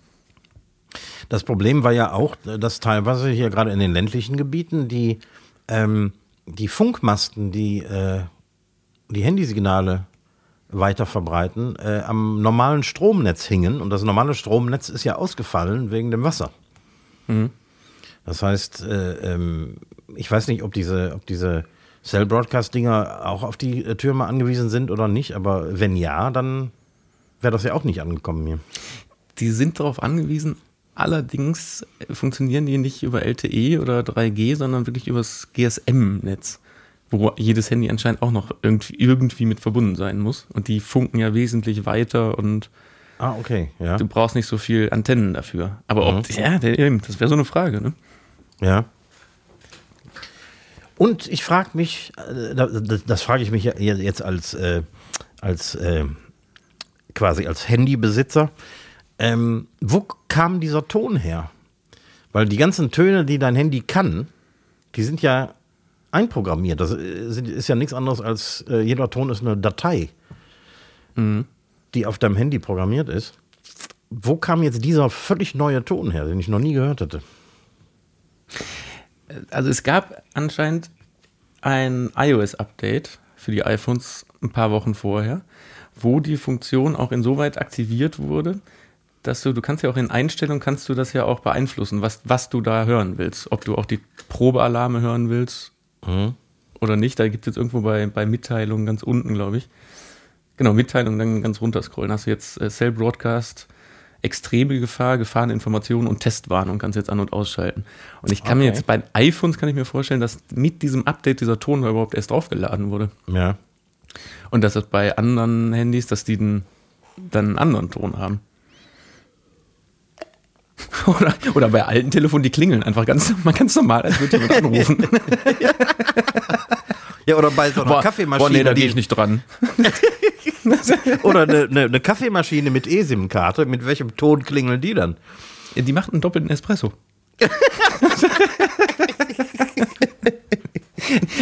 Das Problem war ja auch, dass teilweise hier gerade in den ländlichen Gebieten die, ähm, die Funkmasten, die äh, die Handysignale weiter verbreiten, äh, am normalen Stromnetz hingen. Und das normale Stromnetz ist ja ausgefallen wegen dem Wasser. Das heißt, äh, ähm, ich weiß nicht, ob diese, ob diese Cell-Broadcast-Dinger auch auf die äh, Türme angewiesen sind oder nicht, aber wenn ja, dann wäre das ja auch nicht angekommen hier. Die sind darauf angewiesen, allerdings funktionieren die nicht über LTE oder 3G, sondern wirklich übers GSM-Netz, wo jedes Handy anscheinend auch noch irgendwie, irgendwie mit verbunden sein muss. Und die funken ja wesentlich weiter und Ah, okay, ja. du brauchst nicht so viel Antennen dafür. Aber ob, ja, der- eben, das wäre so eine Frage, ne? Ja. Und ich frage mich, äh, das, das frage ich mich ja jetzt als, äh, als äh, quasi als Handybesitzer, ähm, wo kam dieser Ton her? Weil die ganzen Töne, die dein Handy kann, die sind ja einprogrammiert. Das ist ja nichts anderes als äh, jeder Ton ist eine Datei, mhm. die auf deinem Handy programmiert ist. Wo kam jetzt dieser völlig neue Ton her, den ich noch nie gehört hatte? Also es gab anscheinend ein iOS-Update für die iPhones ein paar Wochen vorher, wo die Funktion auch insoweit aktiviert wurde, dass du, du kannst ja auch in Einstellungen kannst du das ja auch beeinflussen, was, was du da hören willst. Ob du auch die Probealarme hören willst mhm. oder nicht. Da gibt es jetzt irgendwo bei, bei Mitteilungen ganz unten, glaube ich. Genau, Mitteilungen dann ganz runter scrollen. Hast du jetzt äh, Cell Broadcast, extreme Gefahr, Gefahreninformationen und Testwarnung kannst du jetzt an- und ausschalten. Und ich kann okay. mir jetzt bei iPhones kann ich mir vorstellen, dass mit diesem Update dieser Ton überhaupt erst draufgeladen wurde. Ja. Und dass das bei anderen Handys, dass die dann einen anderen Ton haben. Oder, oder bei alten Telefonen, die klingeln einfach ganz, ganz normal, als würde jemand anrufen. ja, oder bei so einer boah, Kaffeemaschine. Boah, nee, da gehe ich nicht dran. oder eine, eine, eine Kaffeemaschine mit eSIM-Karte, mit welchem Ton klingeln die dann? Die macht einen doppelten Espresso.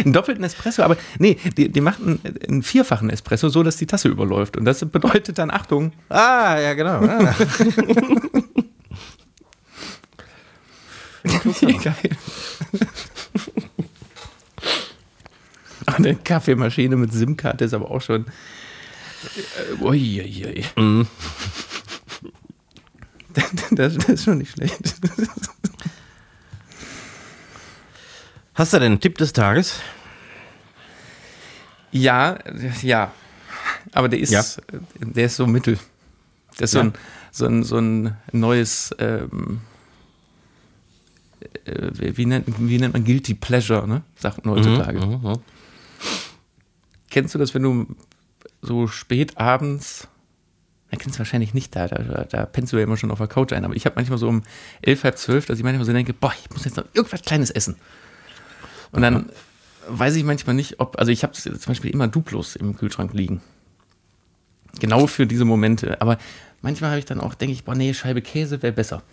einen doppelten Espresso, aber nee, die, die macht einen, einen, vierfachen Espresso, so dass die Tasse überläuft. Und das bedeutet dann Achtung. Ah, ja, genau. Ah. Geil. Eine Kaffeemaschine mit SIM-Karte ist aber auch schon. Äh, uiuiui. Mm. Das, das, ist schon nicht schlecht. Hast du denn einen Tipp des Tages? Ja, ja. Aber der ist, ja. der ist so mittel. Das ist ja. so, ein, so, ein, so ein neues ähm, äh, wie, nennt, wie nennt man Guilty Pleasure, ne? Sagt man heutzutage. Mhm, mhm, mhm. Kennst du das, wenn du so spät abends, na, kennst du wahrscheinlich nicht, da, da, da pennst du ja immer schon auf der Couch ein, aber ich habe manchmal so um elf, halb zwölf, dass ich manchmal so denke, boah, ich muss jetzt noch irgendwas Kleines essen. Und dann weiß ich manchmal nicht, ob, also ich habe zum Beispiel immer Duplos im Kühlschrank liegen. Genau für diese Momente. Aber manchmal habe ich dann auch, denke ich, boah, nee, Scheibe Käse wäre besser.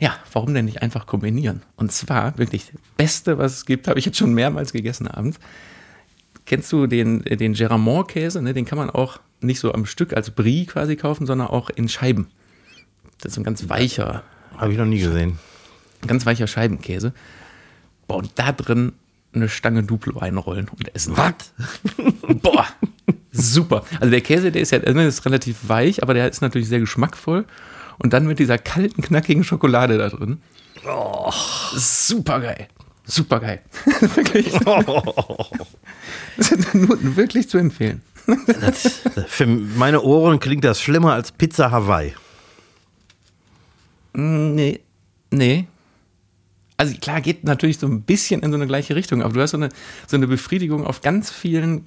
Ja, warum denn nicht einfach kombinieren? Und zwar wirklich das Beste, was es gibt, habe ich jetzt schon mehrmals gegessen abends. Kennst du den, den Geramont-Käse? Ne? Den kann man auch nicht so am Stück als Brie quasi kaufen, sondern auch in Scheiben. Das ist ein ganz weicher. Habe ich noch nie gesehen. Ganz weicher Scheibenkäse. Boah, und da drin eine Stange Duplo einrollen und essen. Was? Boah, super. Also der Käse, der ist ja der ist relativ weich, aber der ist natürlich sehr geschmackvoll und dann mit dieser kalten, knackigen Schokolade da drin. Oh, super geil. Super geil. wirklich. Oh. Das ist nur wirklich zu empfehlen. Das, für meine Ohren klingt das schlimmer als Pizza Hawaii. Mm, nee. Nee. Also klar, geht natürlich so ein bisschen in so eine gleiche Richtung, aber du hast so eine, so eine Befriedigung auf ganz vielen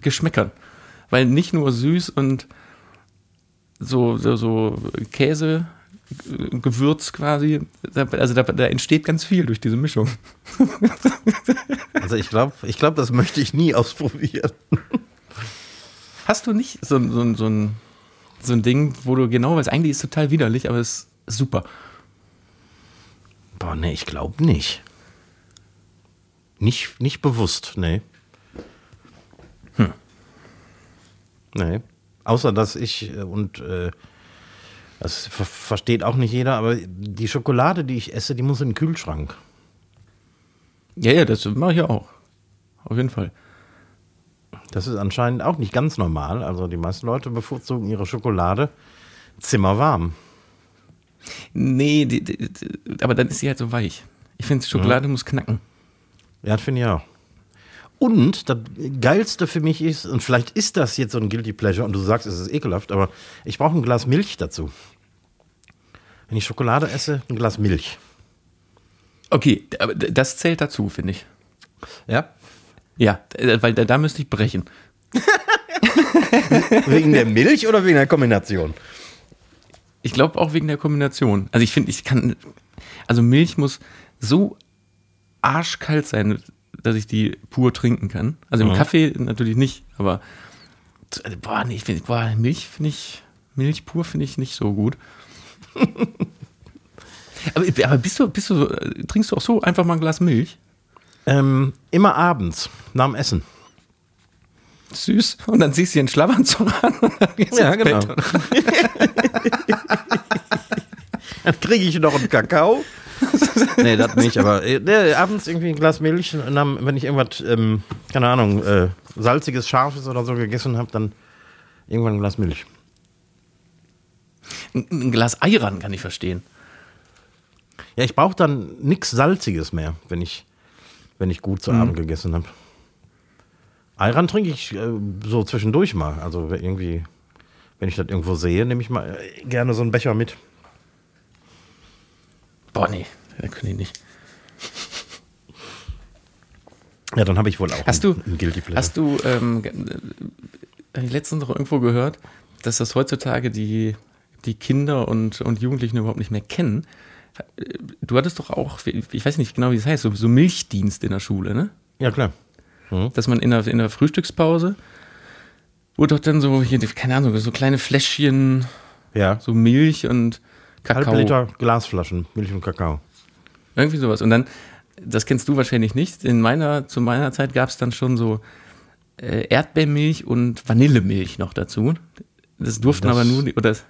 Geschmäckern. Weil nicht nur süß und so, so, so Käse, Gewürz quasi. Also da, da, entsteht ganz viel durch diese Mischung. Also ich glaube, ich glaub, das möchte ich nie ausprobieren. Hast du nicht so, so, so, ein, so ein Ding, wo du genau weißt, eigentlich ist es total widerlich, aber es ist super. Boah, nee, ich glaube nicht. Nicht, nicht bewusst, nee. Hm. Nee. Außer dass ich äh, und äh, das ver versteht auch nicht jeder, aber die Schokolade, die ich esse, die muss in den Kühlschrank. Ja, ja, das mache ich auch. Auf jeden Fall. Das ist anscheinend auch nicht ganz normal. Also die meisten Leute bevorzugen ihre Schokolade zimmerwarm. Nee, die, die, die, aber dann ist sie halt so weich. Ich finde, Schokolade ja. muss knacken. Ja, das finde ich auch. Und das Geilste für mich ist, und vielleicht ist das jetzt so ein Guilty Pleasure und du sagst, es ist ekelhaft, aber ich brauche ein Glas Milch dazu. Wenn ich Schokolade esse, ein Glas Milch. Okay, aber das zählt dazu, finde ich. Ja? Ja, weil da, da müsste ich brechen. wegen der Milch oder wegen der Kombination? Ich glaube auch wegen der Kombination. Also ich finde, ich kann, also Milch muss so arschkalt sein, dass ich die pur trinken kann. Also im mhm. Kaffee natürlich nicht, aber also, boah, nee, ich find, boah, Milch finde ich, Milch pur finde ich nicht so gut. aber, aber bist du, bist du, trinkst du auch so einfach mal ein Glas Milch? Ähm, immer abends, nach dem Essen. Süß. Und dann ziehst du einen Schlafanzug an und dann Ja, ins genau. Bett. Dann kriege ich noch einen Kakao. nee, das nicht, aber äh, nee, abends irgendwie ein Glas Milch und dann, wenn ich irgendwas, ähm, keine Ahnung, äh, salziges, scharfes oder so gegessen habe, dann irgendwann ein Glas Milch. Ein, ein Glas Eiran kann ich verstehen. Ja, ich brauche dann nichts Salziges mehr, wenn ich, wenn ich gut zu Abend gegessen habe. Ayran trinke ich äh, so zwischendurch mal. Also irgendwie, wenn ich das irgendwo sehe, nehme ich mal äh, gerne so einen Becher mit. Boah, nee, da kann ich nicht. Ja, dann habe ich wohl auch Hast einen, du, einen Guilty Pleasure. hast du ähm, äh, ich letztens noch irgendwo gehört, dass das heutzutage die, die Kinder und, und Jugendlichen überhaupt nicht mehr kennen? Äh, Du hattest doch auch, ich weiß nicht genau, wie es heißt, so, so Milchdienst in der Schule, ne? ja, klar. Dass man in der, in der Frühstückspause wurde doch dann so, hier, keine Ahnung, so kleine Fläschchen, Ja. so Milch und Halb Kakao. Liter Glasflaschen, Milch und Kakao. Irgendwie sowas. Und dann, das kennst du wahrscheinlich nicht, in meiner, zu meiner Zeit gab es dann schon so äh, Erdbeermilch und Vanillemilch noch dazu. Das durften Das- aber nur, die, oder das,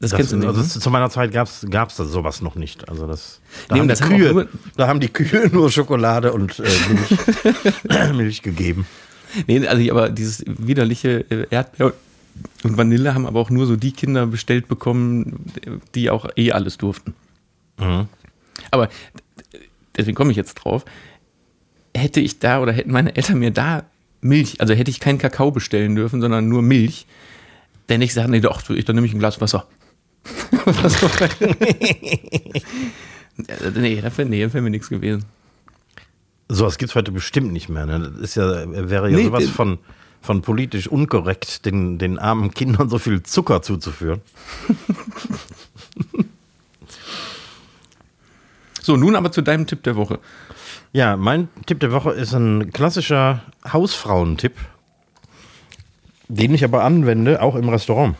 das, kennst du nicht. Also ne? zu meiner Zeit gab es da sowas noch nicht. Also das, da, Nee, haben das haben Kühe, nur- da haben die Kühe nur Schokolade und äh, Milch, Milch gegeben. Nee, also aber dieses widerliche äh, Erdbeer und Vanille haben aber auch nur so die Kinder bestellt bekommen, die auch eh alles durften. Mhm. Aber deswegen komme ich jetzt drauf. Hätte ich da oder hätten meine Eltern mir da Milch, also hätte ich keinen Kakao bestellen dürfen, sondern nur Milch, dann ich sagen, nee, doch, ich, dann nehme ich ein Glas Wasser. Was so- Äh, nee, dafür, nee, dafür wäre mir nichts gewesen. Sowas gibt es heute bestimmt nicht mehr. Ne? Das ist ja, wäre ja Nee, sowas von, von politisch unkorrekt, den, den armen Kindern so viel Zucker zuzuführen. So, nun aber zu deinem Tipp der Woche. Ja, mein Tipp der Woche ist ein klassischer Hausfrauentipp, den ich aber anwende, auch im Restaurant.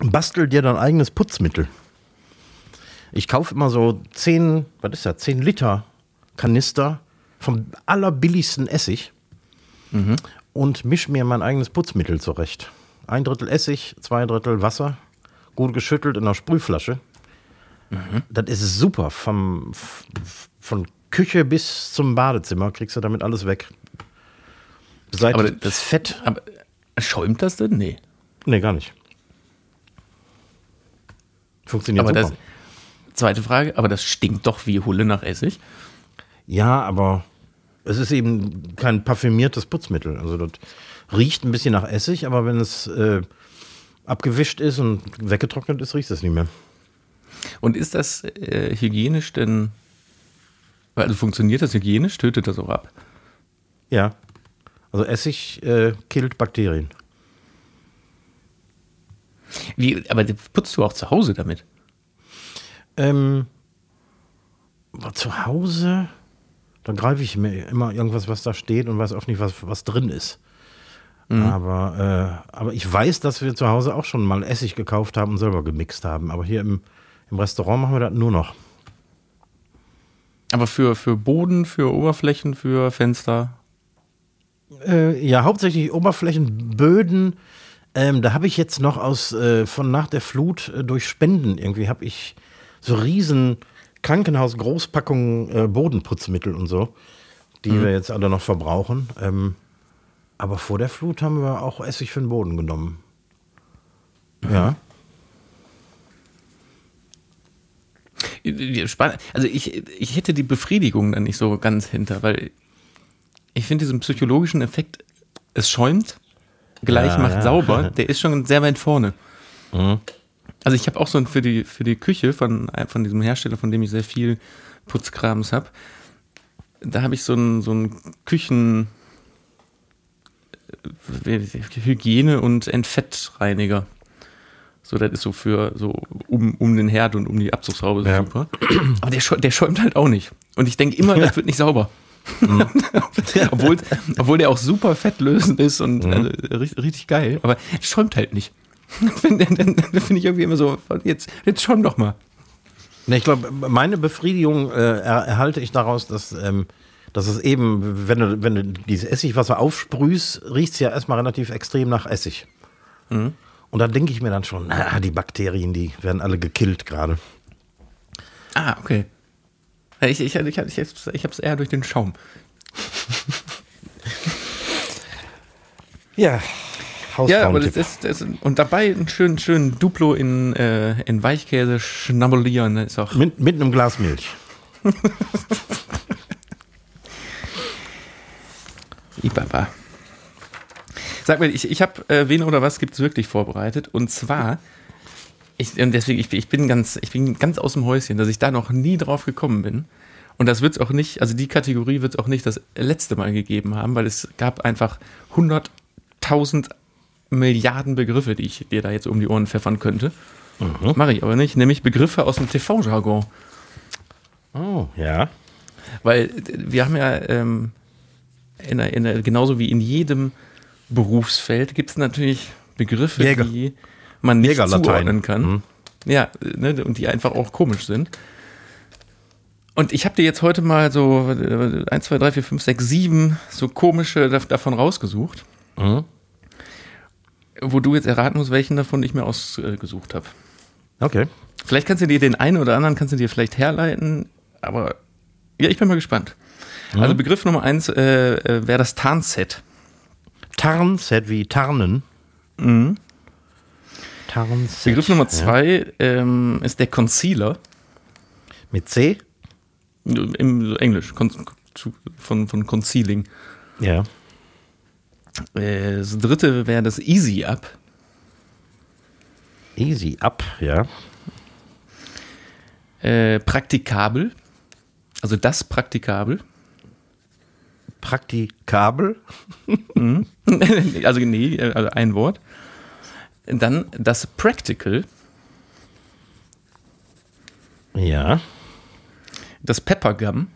Bastel dir dein eigenes Putzmittel. Ich kaufe immer so 10, was ist das, 10 Liter Kanister vom allerbilligsten Essig und misch mir mein eigenes Putzmittel zurecht. Ein Drittel Essig, zwei Drittel Wasser, gut geschüttelt in einer Sprühflasche. Das ist super. Vom, von Küche bis zum Badezimmer kriegst du damit alles weg. Seit Aber das Fett. Aber schäumt das denn? Nee. Nee, gar nicht. Funktioniert Aber super. das, zweite Frage, aber das stinkt doch wie Hulle nach Essig. ja, aber es ist eben kein parfümiertes Putzmittel. Also das riecht ein bisschen nach Essig, aber wenn es äh, abgewischt ist und weggetrocknet ist, riecht es nicht mehr. Und ist das äh, hygienisch denn, also funktioniert das hygienisch? Tötet das auch ab? Ja. Also Essig äh, killt Bakterien. Wie, aber putzt du auch zu Hause damit? Ähm, zu Hause, da greife ich mir immer irgendwas, was da steht und weiß auch nicht, was, was drin ist. Aber, äh, aber ich weiß, dass wir zu Hause auch schon mal Essig gekauft haben und selber gemixt haben. Aber hier im, im Restaurant machen wir das nur noch. Aber für, für Boden, für Oberflächen, für Fenster? Äh, ja, hauptsächlich Oberflächenböden. Ähm, da habe ich jetzt noch aus äh, von nach der Flut äh, durch Spenden irgendwie habe ich so riesen Krankenhaus-Großpackungen äh, Bodenputzmittel und so, die wir jetzt alle noch verbrauchen. Ähm, aber vor der Flut haben wir auch Essig für den Boden genommen. Ja. Spannend. Also ich, ich hätte die Befriedigung dann nicht so ganz hinter, weil ich finde diesen psychologischen Effekt, es schäumt, gleich Ja, macht ja. sauber, der ist schon sehr weit vorne. Also ich habe auch so ein für die, für die Küche von, von diesem Hersteller, von dem ich sehr viel Putzkrams habe, da habe ich so einen so einen Küchen äh, Hygiene und Entfettreiniger. So, das ist so für so um, um den Herd und um die Abzugshaube Ja. super. Aber der, der schäumt halt auch nicht. Und ich denke immer, das wird nicht sauber. obwohl, obwohl der auch super fettlösend ist und also, richtig, richtig geil. Aber er schäumt halt nicht. finde ich irgendwie immer so, jetzt, jetzt schäum doch mal. Ich glaube, meine Befriedigung äh, er, erhalte ich daraus, dass, ähm, dass es eben, wenn du, wenn du dieses Essigwasser aufsprühst, riecht es ja erstmal relativ extrem nach Essig. Und da denke ich mir dann schon, ah, die Bakterien, die werden alle gekillt gerade. Ah, okay. Ich, ich, ich, ich, ich habe es eher durch den Schaum. Ja, Ja, aber das ist, das ist, und dabei einen schönen, schönen Duplo in, äh, in Weichkäse schnabulieren, ne, ist auch. mit, mit einem Glas Milch. Ibaba. Sag mal, ich, ich habe äh, wen oder was gibt's wirklich vorbereitet und zwar ich, und deswegen ich, bin- ich bin ganz ich bin ganz aus dem Häuschen, dass ich da noch nie drauf gekommen bin und das wird's auch nicht, also die Kategorie wird's auch nicht das letzte Mal gegeben haben, weil es gab einfach 100.000 Milliarden Begriffe, die ich dir da jetzt um die Ohren pfeffern könnte. Mache ich aber nicht, nämlich Begriffe aus dem TV-Jargon. Oh, ja. Weil äh, wir haben ja ähm, in der, in der, genauso wie in jedem Berufsfeld gibt es natürlich Begriffe, Jäger. die man nicht zuordnen kann. Mhm. Ja, ne, und die einfach auch komisch sind. Und ich habe dir jetzt heute mal so äh, 1, 2, 3, 4, 5, 6, 7 so komische da- davon rausgesucht, Mhm. Wo du jetzt erraten musst, welchen davon ich mir ausgesucht habe. Okay. Vielleicht kannst du dir den einen oder anderen kannst du dir vielleicht herleiten, aber ja, ich bin mal gespannt. Also Begriff Nummer eins äh, äh, wäre das Tarnset. Tarnset wie Tarnen. Tarnset. Begriff Nummer zwei ähm, ist der Concealer. Mit C? Im Englisch, von, von Concealing. Ja. Äh, das dritte wäre das Easy Up. Easy up, ja. Äh, praktikabel. Also das Praktikabel. Praktikabel. also nee, äh, also ein Wort. Dann das Practical, Ja. das Peppergum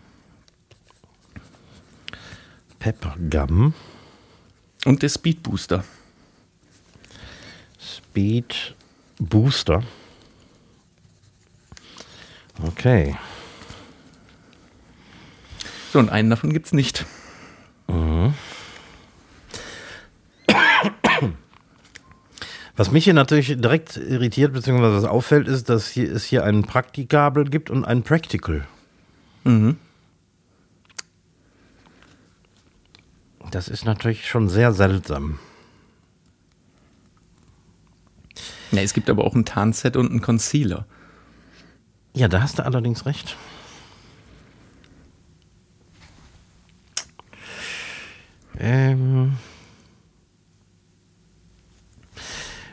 Peppergum. Und der Speed Booster. Speed Booster. Okay. So, und einen davon gibt es nicht. Was mich hier natürlich direkt irritiert, beziehungsweise was auffällt, ist, dass hier, es hier einen Praktikabel gibt und einen Practical. Das ist natürlich schon sehr seltsam. Ja, es gibt aber auch ein Tarnset und einen Concealer. Ja, da hast du allerdings recht. Ähm.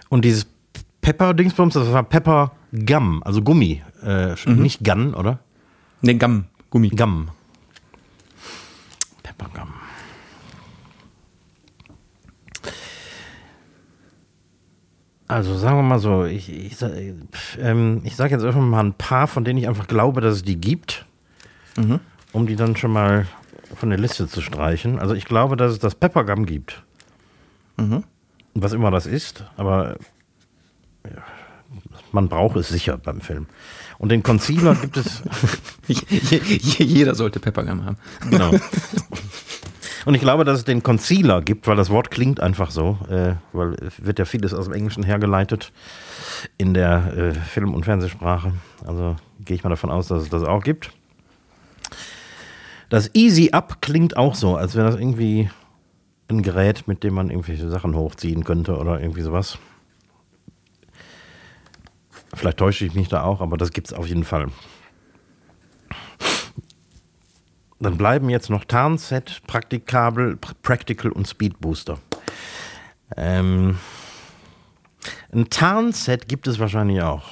Und dieses Pepper-Dingsbums, das war Pepper Gum, also Gummi. Äh, Nicht Gun, oder? Ne, Gum, Gummi. Gum. Pepper Also sagen wir mal so, ich, ich, ähm, ich sage jetzt einfach mal ein paar, von denen ich einfach glaube, dass es die gibt, um die dann schon mal von der Liste zu streichen. Also ich glaube, dass es das Peppergum gibt. Was immer das ist, aber ja, man braucht es sicher beim Film. Und den Concealer gibt es Jeder sollte Peppergum haben. Genau. Und ich glaube, dass es den Concealer gibt, weil das Wort klingt einfach so, äh, weil wird ja vieles aus dem Englischen hergeleitet in der äh, Film- und Fernsehsprache. Also gehe ich mal davon aus, dass es das auch gibt. Das Easy Up klingt auch so, als wäre das irgendwie ein Gerät, mit dem man irgendwelche Sachen hochziehen könnte oder irgendwie sowas. Vielleicht täusche ich mich da auch, aber das gibt es auf jeden Fall. Dann bleiben jetzt noch Tarnset, Praktikabel, Pr- Practical und Speed Booster. Ähm, ein Tarnset gibt es wahrscheinlich auch.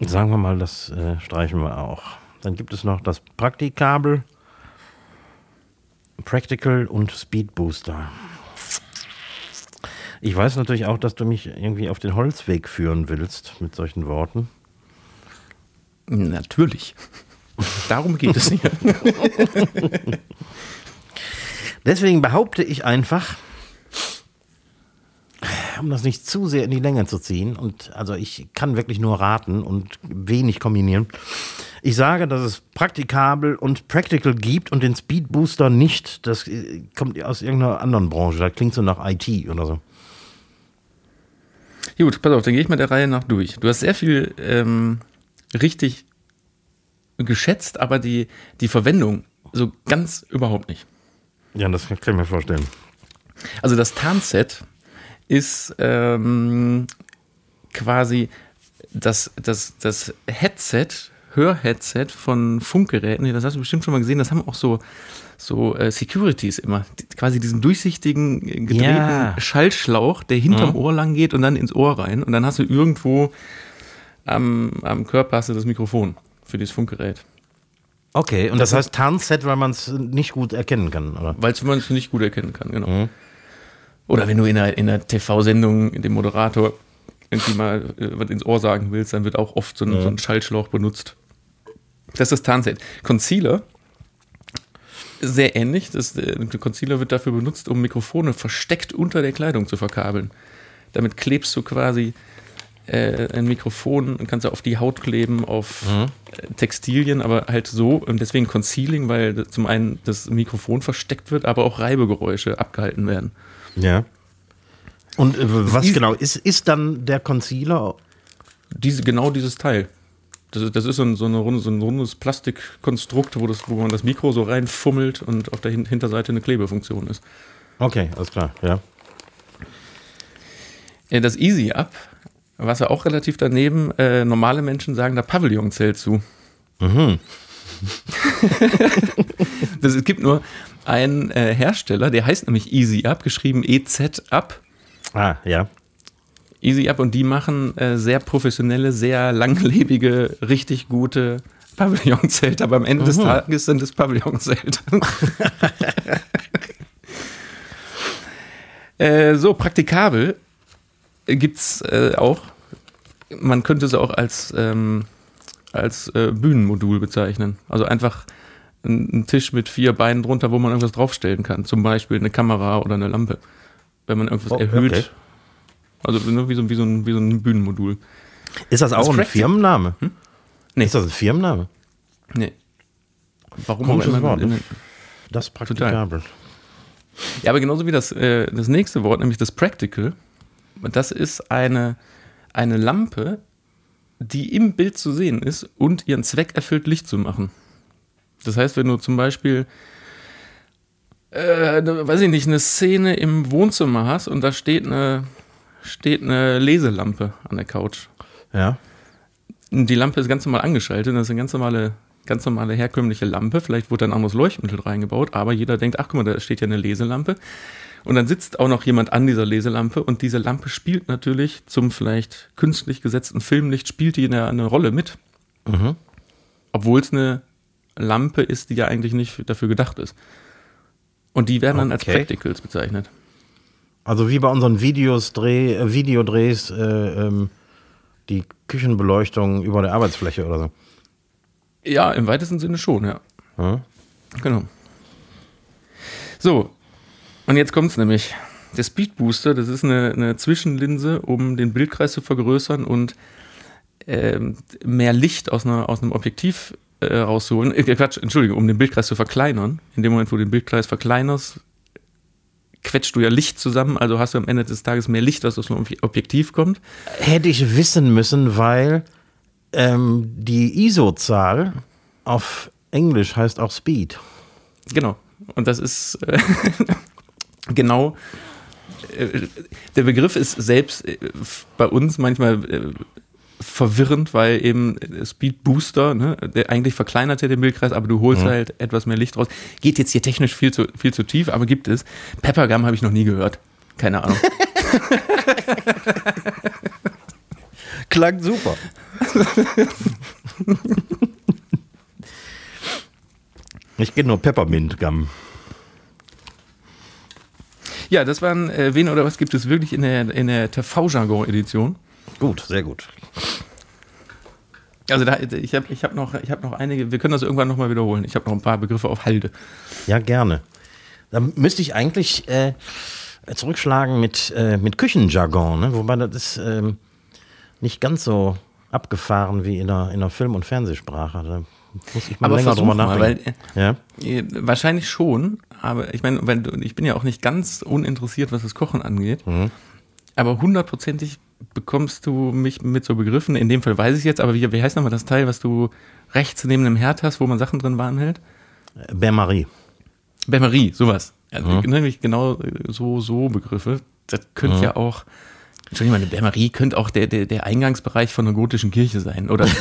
Sagen wir mal, das äh, streichen wir auch. Dann gibt es noch das Praktikabel, Practical und Speed Booster. Ich weiß natürlich auch, dass du mich irgendwie auf den Holzweg führen willst mit solchen Worten. Natürlich. Darum geht es hier. Deswegen behaupte ich einfach, um das nicht zu sehr in die Länge zu ziehen, und also ich kann wirklich nur raten und wenig kombinieren. Ich sage, dass es praktikabel und practical gibt und den Speed Booster nicht. Das äh, kommt aus irgendeiner anderen Branche. Das klingt so nach IT oder so. Gut, pass auf, dann gehe ich mal der Reihe nach durch. Du hast sehr viel ähm, richtig geschätzt, aber die, die Verwendung so ganz überhaupt nicht. Ja, das kann ich mir vorstellen. Also das Tarnset ist ähm, quasi das, das, das Headset, Hörheadset von Funkgeräten. Das hast du bestimmt schon mal gesehen. Das haben auch so, so äh, Securities immer. Die, quasi diesen durchsichtigen, äh, gedrehten Ja. Schallschlauch, der hinterm Mhm. Ohr lang geht und dann ins Ohr rein. Und dann hast du irgendwo am, am Körper hast du das Mikrofon für dieses Funkgerät. Okay, und das, heißt Tarnset, weil man es nicht gut erkennen kann, oder? Weil man es nicht gut erkennen kann, genau. Oder wenn du in einer, in einer TV-Sendung dem Moderator irgendwie mal äh, was ins Ohr sagen willst, dann wird auch oft so ein, so ein Schallschlauch benutzt. Das ist das Tarnset. Concealer, sehr ähnlich. Das, äh, der Concealer wird dafür benutzt, um Mikrofone versteckt unter der Kleidung zu verkabeln. Damit klebst du quasi äh, ein Mikrofon und kannst du auf die Haut kleben, auf äh, Textilien, aber halt so, und deswegen Concealing, weil zum einen das Mikrofon versteckt wird, aber auch Reibegeräusche abgehalten werden. Ja. Und äh, was ist- genau ist, ist dann der Concealer? Diese, genau dieses Teil. Das ist, das ist so, ein, so, runde, so ein rundes Plastikkonstrukt, wo, das, wo man das Mikro so reinfummelt und auf der Hin Hinterseite eine Klebefunktion ist. Okay, alles klar, ja. Ja, das Easy Up, was ja auch relativ daneben, äh, normale Menschen sagen da Pavillonzelt zu. das, es gibt nur einen äh, Hersteller, der heißt nämlich Easy Up, geschrieben EZ Up. Ah, ja. Easy Up und die machen äh, sehr professionelle, sehr langlebige, richtig gute Pavillonzelte, aber am Ende des Tages sind es Pavillonzelte. äh, so, praktikabel gibt es äh, auch. Man könnte es auch als, ähm, als äh, Bühnenmodul bezeichnen. Also einfach ein, Tisch mit vier Beinen drunter, wo man irgendwas draufstellen kann. Zum Beispiel eine Kamera oder eine Lampe. Wenn man irgendwas Oh, erhöht. okay. Also nur wie so, wie, so ein, wie so ein Bühnenmodul. Ist das auch Das ein Firmenname? Nee. Ist das ein Firmenname? Nee. Warum Komisches auch. Wort, ne? Das ist praktikabel. Ja, aber genauso wie das, äh, das nächste Wort, nämlich das Practical. Das ist eine, eine Lampe, die im Bild zu sehen ist und ihren Zweck erfüllt, Licht zu machen. Das heißt, wenn du zum Beispiel, äh, ne, weiß ich nicht, eine Szene im Wohnzimmer hast und da steht eine, steht eine Leselampe an der Couch. Ja. Und Die Lampe ist ganz normal angeschaltet, das ist eine ganz normale, ganz normale herkömmliche Lampe. Vielleicht wurde ein anderes Leuchtmittel reingebaut, aber jeder denkt, ach guck mal, da steht ja eine Leselampe. Und dann sitzt auch noch jemand an dieser Leselampe und diese Lampe spielt natürlich zum vielleicht künstlich gesetzten Filmlicht, spielt die eine, eine Rolle mit. Mhm. Obwohl es eine Lampe ist, die ja eigentlich nicht dafür gedacht ist. Und die werden dann als. Practicals bezeichnet. Also wie bei unseren Videos, Dreh, äh, Videodrehs, äh, ähm, die Küchenbeleuchtung über der Arbeitsfläche oder so. Ja, im weitesten Sinne schon, ja. Ja. Genau. So, und jetzt kommt's nämlich. Der Speed Booster, das ist eine, eine Zwischenlinse, um den Bildkreis zu vergrößern und ähm, mehr Licht aus, einer, aus einem Objektiv äh, rauszuholen. Äh, Quatsch, Entschuldigung, um den Bildkreis zu verkleinern. In dem Moment, wo du den Bildkreis verkleinerst, quetscht du ja Licht zusammen, also hast du am Ende des Tages mehr Licht, was aus einem Ob- Objektiv kommt. Hätte ich wissen müssen, weil ähm, die ISO-Zahl auf Englisch heißt auch Speed. Genau. Und das ist äh, genau. Äh, der Begriff ist selbst äh, bei uns manchmal äh, verwirrend, weil eben Speed Booster, ne, der eigentlich verkleinert ja den Bildkreis, aber du holst halt etwas mehr Licht raus. Geht jetzt hier technisch viel zu, viel zu tief, aber gibt es. Peppergum habe ich noch nie gehört. Keine Ahnung. Klang super. ich kenne nur Peppermint Gum. Ja, das waren, äh, wen oder was gibt es wirklich in der, in der TV-Jargon-Edition? Gut, sehr gut. Also da, ich habe ich hab noch, ich hab noch einige, wir können das irgendwann nochmal wiederholen. Ich habe noch ein paar Begriffe auf Halde. Ja, gerne. Da müsste ich eigentlich äh, zurückschlagen mit, äh, mit Küchenjargon, ne? wobei das ist ähm, nicht ganz so abgefahren wie in der, in der Film- und Fernsehsprache. Da muss ich mal Aber länger drüber versuch mal, nachdenken. ja? Äh, Wahrscheinlich schon, aber ich meine, du- ich bin ja auch nicht ganz uninteressiert, was das Kochen angeht. Mhm. Aber hundertprozentig bekommst du mich mit so Begriffen, in dem Fall weiß ich jetzt, aber wie, wie heißt nochmal das Teil, was du rechts neben dem Herd hast, wo man Sachen drin warm hält? Bain-Marie. Bain-Marie, sowas. Also Mhm. nämlich genau so, so Begriffe. Das könnte ja auch, Entschuldigung, eine Bain-Marie könnte auch der, der, der Eingangsbereich von einer gotischen Kirche sein. Oder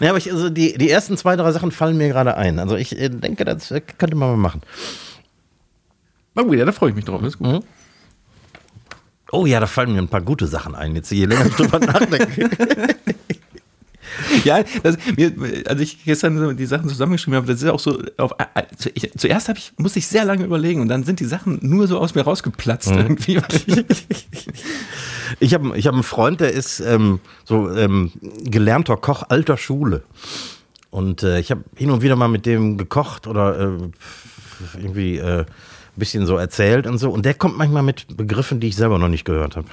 Ja, aber ich, also die, die ersten zwei, drei Sachen fallen mir gerade ein. Also ich äh, denke, das äh, könnte man mal machen. Na gut, ja, da freue ich mich drauf. Ist gut. Mhm. Oh ja, da fallen mir ein paar gute Sachen ein. Jetzt je länger ich drüber nachdenke. Ja, das, mir, als ich gestern die Sachen zusammengeschrieben habe, das ist auch so, auf, ich, zuerst habe ich, musste ich sehr lange überlegen und dann sind die Sachen nur so aus mir rausgeplatzt irgendwie. Ich habe ich hab einen Freund, der ist ähm, so ähm, gelernter Koch alter Schule. Und äh, ich habe hin und wieder mal mit dem gekocht oder äh, irgendwie äh, ein bisschen so erzählt und so. Und der kommt manchmal mit Begriffen, die ich selber noch nicht gehört habe.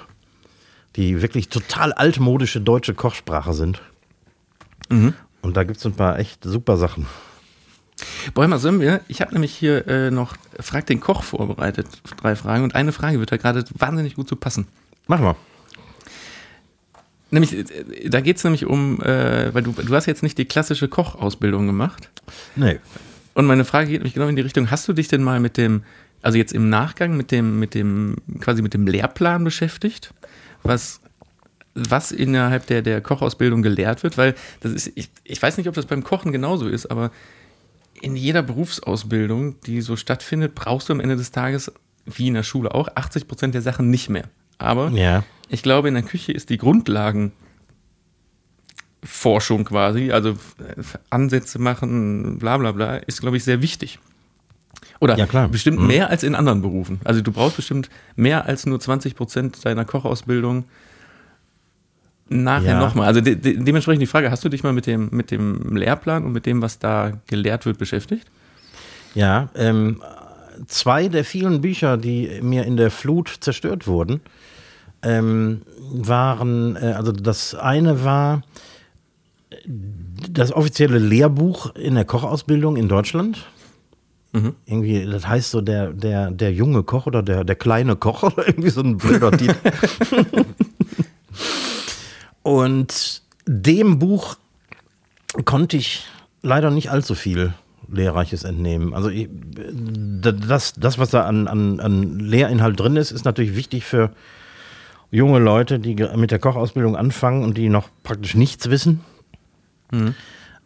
Die wirklich total altmodische deutsche Kochsprache sind. Und da gibt es ein paar echt super Sachen. Bäumer, wir? Ich habe nämlich hier äh, noch Frag den Koch vorbereitet, drei Fragen und eine Frage wird da gerade wahnsinnig gut zu passen. Mach mal. Nämlich, äh, da geht es nämlich um, äh, weil du, du hast jetzt nicht die klassische Kochausbildung gemacht. Nee. Und meine Frage geht nämlich genau in die Richtung, hast du dich denn mal mit dem, also jetzt im Nachgang mit dem, mit dem, quasi mit dem Lehrplan beschäftigt? Was, was innerhalb der, der Kochausbildung gelehrt wird? Weil das ist, ich, ich weiß nicht, ob das beim Kochen genauso ist, aber in jeder Berufsausbildung, die so stattfindet, brauchst du am Ende des Tages, wie in der Schule auch, 80 Prozent der Sachen nicht mehr. Aber Ja. ich glaube, in der Küche ist die Grundlagenforschung quasi, also Ansätze machen, bla bla bla, ist, glaube ich, sehr wichtig. Oder Ja, klar. bestimmt Mhm. mehr als in anderen Berufen. Also du brauchst bestimmt mehr als nur 20 Prozent deiner Kochausbildung nachher Ja. nochmal. Also de de dementsprechend die Frage, hast du dich mal mit dem, mit dem Lehrplan und mit dem, was da gelehrt wird, beschäftigt? Ja, ähm, zwei der vielen Bücher, die mir in der Flut zerstört wurden, ähm, waren, äh, also das eine war das offizielle Lehrbuch in der Kochausbildung in Deutschland. Irgendwie, das heißt so der, der, der junge Koch oder der, der kleine Koch oder irgendwie so ein blöder Titel. Und dem Buch konnte ich leider nicht allzu viel Lehrreiches entnehmen. Also ich, das, das, was da an, an, an Lehrinhalt drin ist, ist natürlich wichtig für junge Leute, die mit der Kochausbildung anfangen und die noch praktisch nichts wissen.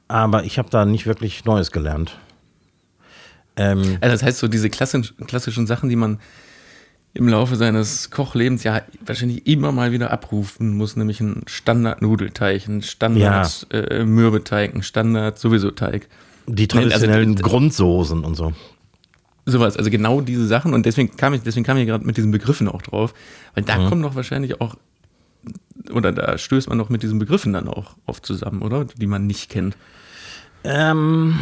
Aber ich habe da nicht wirklich Neues gelernt. Ähm, Also das heißt so diese klassischen, klassischen Sachen, die man im Laufe seines Kochlebens ja wahrscheinlich immer mal wieder abrufen muss, nämlich ein Standard-Nudelteig, ein Standard-Mürbeteig, ein Standard-Sowieso-Teig. die also, traditionellen d- Grundsoßen und so. Sowas, also genau diese Sachen und deswegen kam ich, deswegen kam ich gerade mit diesen Begriffen auch drauf, weil Mhm. da kommen doch wahrscheinlich auch, oder da stößt man doch mit diesen Begriffen dann auch oft zusammen, oder? Die man nicht kennt. Ähm,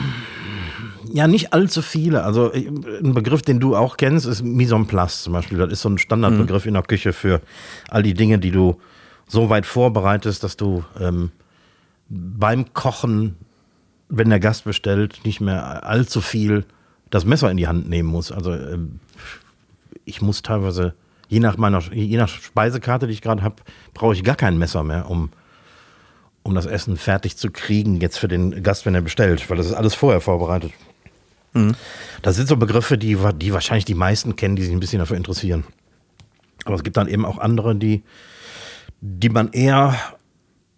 ja, nicht allzu viele. Also ein Begriff, den du auch kennst, ist Mise en place zum Beispiel. Das ist so ein Standardbegriff in der Küche für all die Dinge, die du so weit vorbereitest, dass du ähm, beim Kochen, wenn der Gast bestellt, nicht mehr allzu viel das Messer in die Hand nehmen muss. Also ähm, ich muss teilweise, je nach meiner, je nach Speisekarte, die ich gerade habe, brauche ich gar kein Messer mehr, um um das Essen fertig zu kriegen, jetzt für den Gast, wenn er bestellt, weil das ist alles vorher vorbereitet. Das sind so Begriffe, die, die wahrscheinlich die meisten kennen, die sich ein bisschen dafür interessieren. Aber es gibt dann eben auch andere, die, die man eher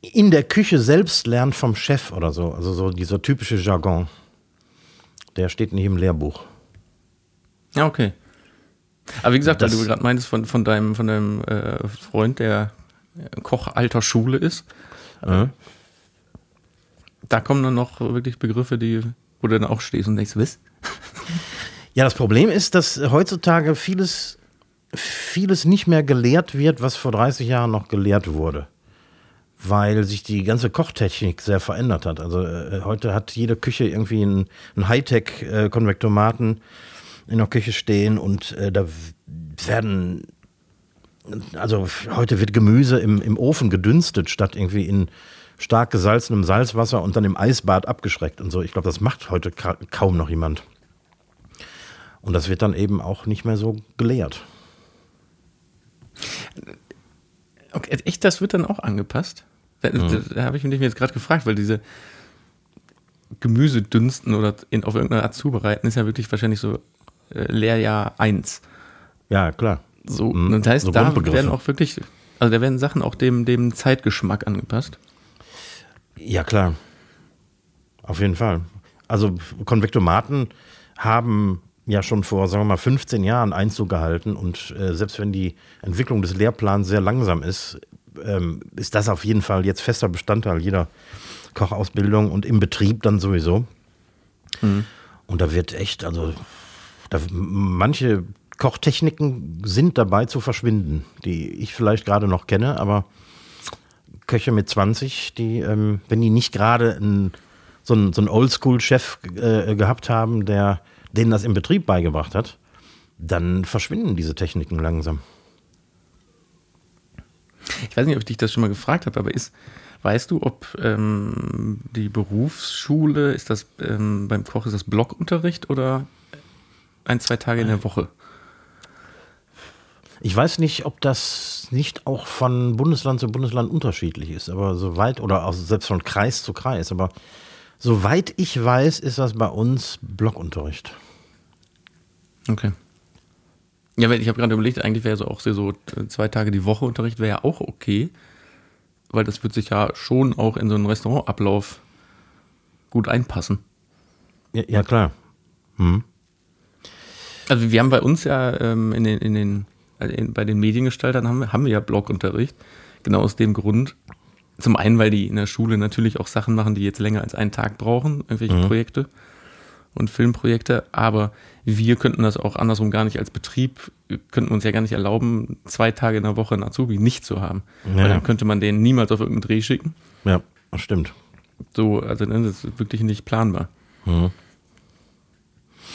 in der Küche selbst lernt vom Chef oder so. Also so dieser typische Jargon. Der steht nicht im Lehrbuch. Ja, okay. Aber wie gesagt, weil Das- du gerade meintest von, von deinem, von deinem äh, Freund, der Koch alter Schule ist, Äh? da kommen dann noch wirklich Begriffe, die, wo du dann auch stehst und denkst, was? Ja, das Problem ist, dass heutzutage vieles, vieles nicht mehr gelehrt wird, was vor 30 Jahren noch gelehrt wurde. Weil sich die ganze Kochtechnik sehr verändert hat. Also äh, heute hat jede Küche irgendwie einen, einen Hightech-Konvektomaten in der Küche stehen und äh, da werden, also heute wird Gemüse im, im Ofen gedünstet, statt irgendwie in stark gesalzenem Salzwasser und dann im Eisbad abgeschreckt und so. Ich glaube, das macht heute ka kaum noch jemand. Und das wird dann eben auch nicht mehr so gelehrt. Okay, echt, das wird dann auch angepasst? Da, mhm. da, da habe ich mich jetzt gerade gefragt, weil diese Gemüse dünsten oder in, auf irgendeine Art zubereiten ist ja wirklich wahrscheinlich so äh, Lehrjahr 1. Ja, klar. So, mhm. das heißt, so da werden auch wirklich, also da werden Sachen auch dem, dem Zeitgeschmack angepasst. Ja, klar. Auf jeden Fall. Also Konvektomaten haben ja schon vor, sagen wir mal, 15 Jahren Einzug gehalten und äh, selbst wenn die Entwicklung des Lehrplans sehr langsam ist, ähm, ist das auf jeden Fall jetzt fester Bestandteil jeder Kochausbildung und im Betrieb dann sowieso. Mhm. Und da wird echt, also da, manche Kochtechniken sind dabei zu verschwinden, die ich vielleicht gerade noch kenne, aber Köche mit 20, die, ähm, wenn die nicht gerade so einen, so Oldschool-Chef äh, gehabt haben, der denen das im Betrieb beigebracht hat, dann verschwinden diese Techniken langsam. Ich weiß nicht, ob ich dich das schon mal gefragt habe, aber ist, weißt du, ob ähm, die Berufsschule, ist das ähm, beim Koch, ist das Blockunterricht oder ein, zwei Tage in der Woche? Ich weiß nicht, ob das nicht auch von Bundesland zu Bundesland unterschiedlich ist, aber soweit, oder auch selbst von Kreis zu Kreis, aber soweit ich weiß, ist das bei uns Blockunterricht. Okay. Ja, ich habe gerade überlegt, eigentlich wäre so auch so zwei Tage die Woche Unterricht wäre ja auch okay, weil das wird sich ja schon auch in so einen Restaurantablauf gut einpassen. Ja, ja klar. Hm. Also wir haben bei uns ja ähm, in den, in den bei den Mediengestaltern haben wir, haben wir ja Blogunterricht. Genau aus dem Grund. Zum einen, weil die in der Schule natürlich auch Sachen machen, die jetzt länger als einen Tag brauchen, irgendwelche mhm. Projekte und Filmprojekte, aber wir könnten das auch andersrum gar nicht als Betrieb, könnten uns ja gar nicht erlauben, zwei Tage in der Woche einen Azubi nicht zu haben. Ja. Weil dann könnte man den niemals auf irgendeinen Dreh schicken. Ja, das stimmt. So, also das ist wirklich nicht planbar. Mhm.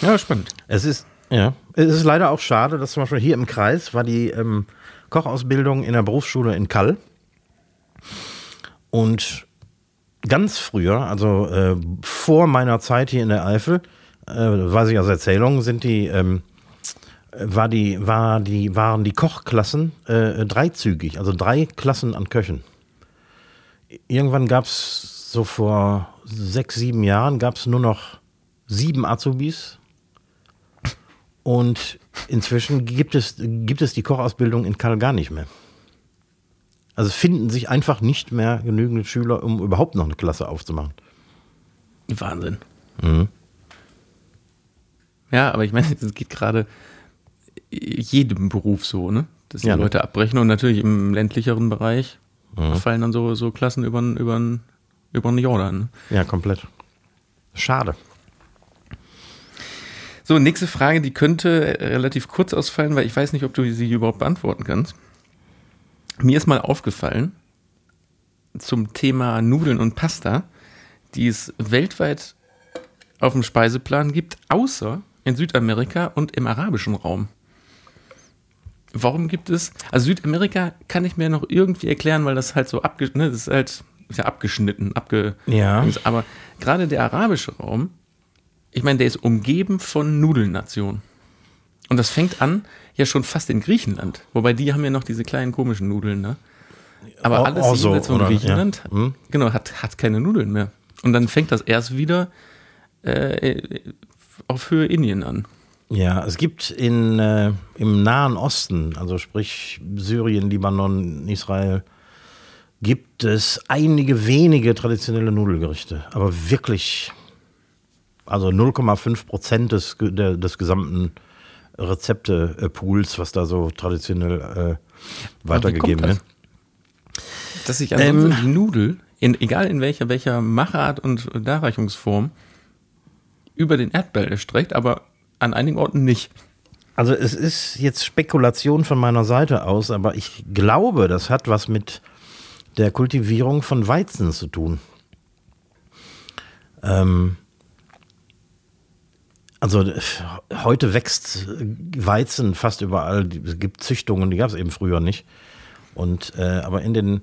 Ja, spannend. Es ist, ja, es ist leider auch schade, dass zum Beispiel hier im Kreis war die ähm, Kochausbildung in der Berufsschule in Kall. Und ganz früher, also äh, vor meiner Zeit hier in der Eifel, äh, weiß ich aus Erzählungen, sind die, ähm, war die, war die, waren die Kochklassen äh, dreizügig, also drei Klassen an Köchen. Irgendwann gab es so vor sechs, sieben Jahren gab es nur noch sieben Azubis. Und inzwischen gibt es, gibt es die Kochausbildung in Kall gar nicht mehr. Also finden sich einfach nicht mehr genügend Schüler, um überhaupt noch eine Klasse aufzumachen. Wahnsinn. Mhm. Ja, aber ich meine, es geht gerade jedem Beruf so, ne? Dass die ja, ne? Leute abbrechen und natürlich im ländlicheren Bereich mhm. fallen dann so, so Klassen über den Jordan. Ne? Ja, komplett. Schade. So, nächste Frage, die könnte relativ kurz ausfallen, weil ich weiß nicht, ob du sie überhaupt beantworten kannst. Mir ist mal aufgefallen zum Thema Nudeln und Pasta, die es weltweit auf dem Speiseplan gibt, außer in Südamerika und im arabischen Raum. Warum gibt es, also Südamerika kann ich mir noch irgendwie erklären, weil das halt so abgeschnitten, ne, das ist halt ist ja abgeschnitten, abge, ja. aber gerade der arabische Raum, ich meine, der ist umgeben von Nudelnationen. Und das fängt an ja schon fast in Griechenland. Wobei die haben ja noch diese kleinen komischen Nudeln, ne? Aber alles Orso, jenseits von Griechenland, ja. hm? genau, hat, hat keine Nudeln mehr. Und dann fängt das erst wieder äh, auf Höhe Indien an. Ja, es gibt in, äh, im Nahen Osten, also sprich Syrien, Libanon, Israel, gibt es einige wenige traditionelle Nudelgerichte. Aber wirklich, also 0,5 Prozent des, des gesamten Rezepte-Pools, was da so traditionell äh, weitergegeben wird. Dass sich ansonsten ähm, die Nudel, in, egal in welcher, welcher Machart und Darreichungsform, über den Erdball erstreckt, aber an einigen Orten nicht. Also es ist jetzt Spekulation von meiner Seite aus, aber ich glaube, das hat was mit der Kultivierung von Weizen zu tun. Ähm, Also äh, heute wächst Weizen fast überall. Es gibt Züchtungen, die gab es eben früher nicht. Und äh, aber in den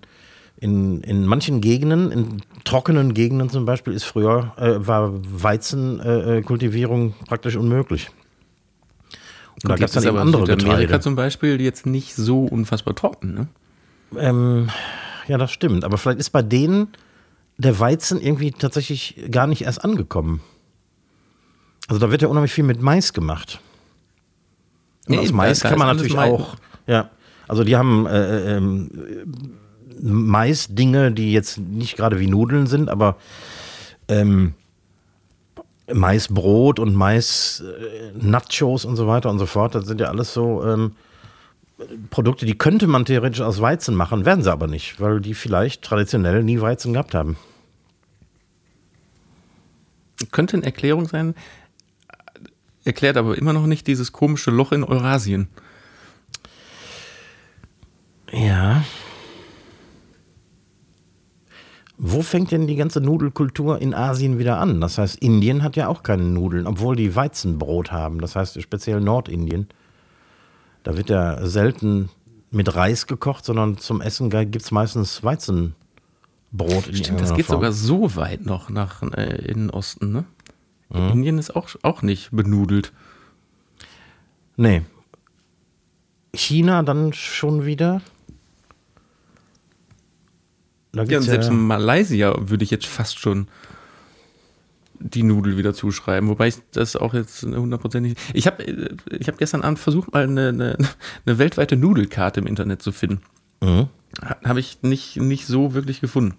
in, in manchen Gegenden, in trockenen Gegenden zum Beispiel, ist früher äh, war Weizenkultivierung äh, praktisch unmöglich. Und da gab es dann eben andere Südamerika Getreide. zum Beispiel jetzt nicht so unfassbar trocken, ne? Ähm, ja, das stimmt. Aber vielleicht ist bei denen der Weizen irgendwie tatsächlich gar nicht erst angekommen. Also da wird ja unheimlich viel mit Mais gemacht. Und nee, aus Mais kann man natürlich auch. Ja, also die haben äh, äh, Mais-Dinge, die jetzt nicht gerade wie Nudeln sind, aber ähm, Maisbrot und Mais-Nachos und so weiter und so fort, das sind ja alles so ähm, Produkte, die könnte man theoretisch aus Weizen machen, werden sie aber nicht, weil die vielleicht traditionell nie Weizen gehabt haben. Könnte eine Erklärung sein, erklärt aber immer noch nicht dieses komische Loch in Eurasien. Ja. Wo fängt denn die ganze Nudelkultur in Asien wieder an? Das heißt, Indien hat ja auch keine Nudeln, obwohl die Weizenbrot haben. Das heißt, speziell Nordindien. Da wird ja selten mit Reis gekocht, sondern zum Essen gibt es meistens Weizenbrot. In Stimmt, das geht Form. sogar so weit noch nach äh, in den Osten, ne? Mhm. Indien ist auch, auch nicht benudelt. Nee. China dann schon wieder. Ja, und selbst in Malaysia würde ich jetzt fast schon die Nudel wieder zuschreiben, wobei ich das auch jetzt hundertprozentig. Ich habe äh, ich hab gestern Abend versucht, mal eine, eine, eine weltweite Nudelkarte im Internet zu finden. Mhm. Habe ich nicht, nicht so wirklich gefunden.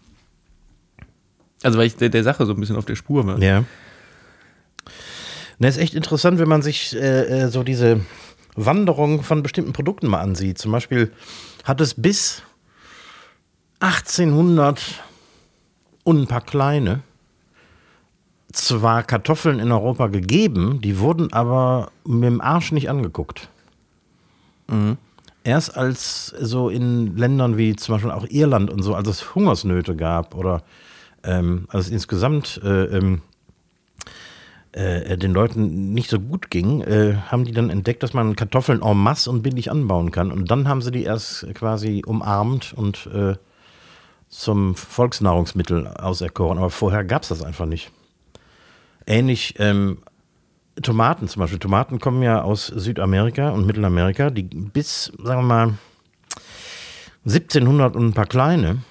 Also, weil ich der, der Sache so ein bisschen auf der Spur war. Ja. Das ist echt interessant, wenn man sich äh, äh, so diese Wanderung von bestimmten Produkten mal ansieht. Zum Beispiel hat es bis 1800 und ein paar kleine zwar Kartoffeln in Europa gegeben, die wurden aber mit dem Arsch nicht angeguckt. Mhm. Erst als so in Ländern wie zum Beispiel auch Irland und so, als es Hungersnöte gab oder ähm, als insgesamt äh, ähm, äh, den Leuten nicht so gut ging, äh, haben die dann entdeckt, dass man Kartoffeln en masse und billig anbauen kann. Und dann haben sie die erst quasi umarmt und äh, zum Volksnahrungsmittel auserkoren. Aber vorher gab es das einfach nicht. Ähnlich ähm, Tomaten zum Beispiel. Tomaten kommen ja aus Südamerika und Mittelamerika, die bis, sagen wir mal, 1700 und ein paar kleine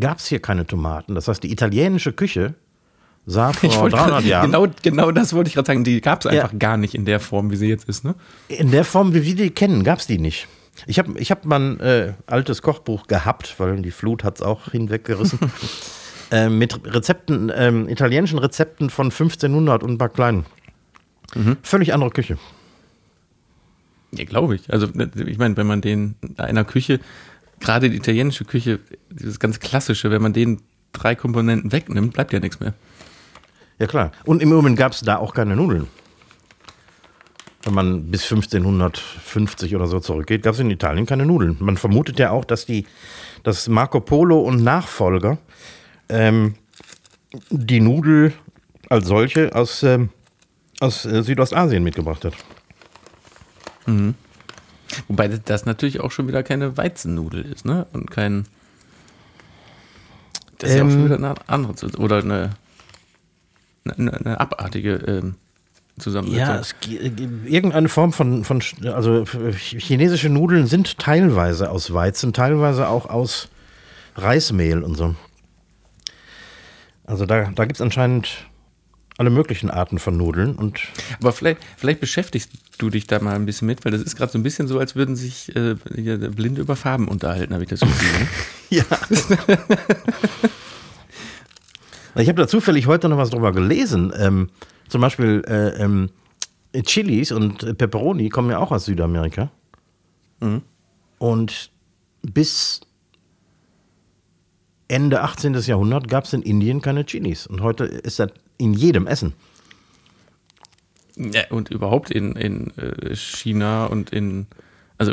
gab es hier keine Tomaten. Das heißt, die italienische Küche sah vor 300 Jahren. Genau, genau das wollte ich gerade sagen. Die gab es einfach ja. gar nicht in der Form, wie sie jetzt ist. Ne? In der Form, wie wir die kennen, gab es die nicht. Ich habe ich hab mal ein äh, altes Kochbuch gehabt, weil die Flut hat es auch hinweggerissen. äh, mit Rezepten, äh, italienischen Rezepten von 1500 und ein paar kleinen. Mhm. Völlig andere Küche. Ja, glaube ich. Also, ne, ich meine, wenn man den einer Küche, gerade die italienische Küche, dieses ganz klassische, wenn man den drei Komponenten wegnimmt, bleibt ja nichts mehr. Ja, klar. Und im Moment gab es da auch keine Nudeln. Wenn man bis 1550 oder so zurückgeht, gab es in Italien keine Nudeln. Man vermutet ja auch, dass die, dass Marco Polo und Nachfolger ähm, die Nudel als solche aus, ähm, aus äh, Südostasien mitgebracht hat. Mhm. Wobei das natürlich auch schon wieder keine Weizennudel ist, ne? Und kein. Das ist ähm, ja auch schon ähm, wieder eine andere. Oder eine eine, eine abartige ähm, Zusammensetzung. Ja, es, irgendeine Form von, von, also chinesische Nudeln sind teilweise aus Weizen, teilweise auch aus Reismehl und so. Also da, da gibt es anscheinend alle möglichen Arten von Nudeln. Und Aber vielleicht, vielleicht beschäftigst du dich da mal ein bisschen mit, weil das ist gerade so ein bisschen so, als würden sich äh, Blinde über Farben unterhalten, habe ich das Gefühl. Ne? ja. Ich habe da zufällig heute noch was drüber gelesen. Ähm, zum Beispiel äh, ähm, Chilis und Pepperoni kommen ja auch aus Südamerika. Mhm. Und bis Ende 18. Jahrhundert gab es in Indien keine Chilis. Und heute ist das in jedem Essen. Ja, und überhaupt in, in äh, China und in, also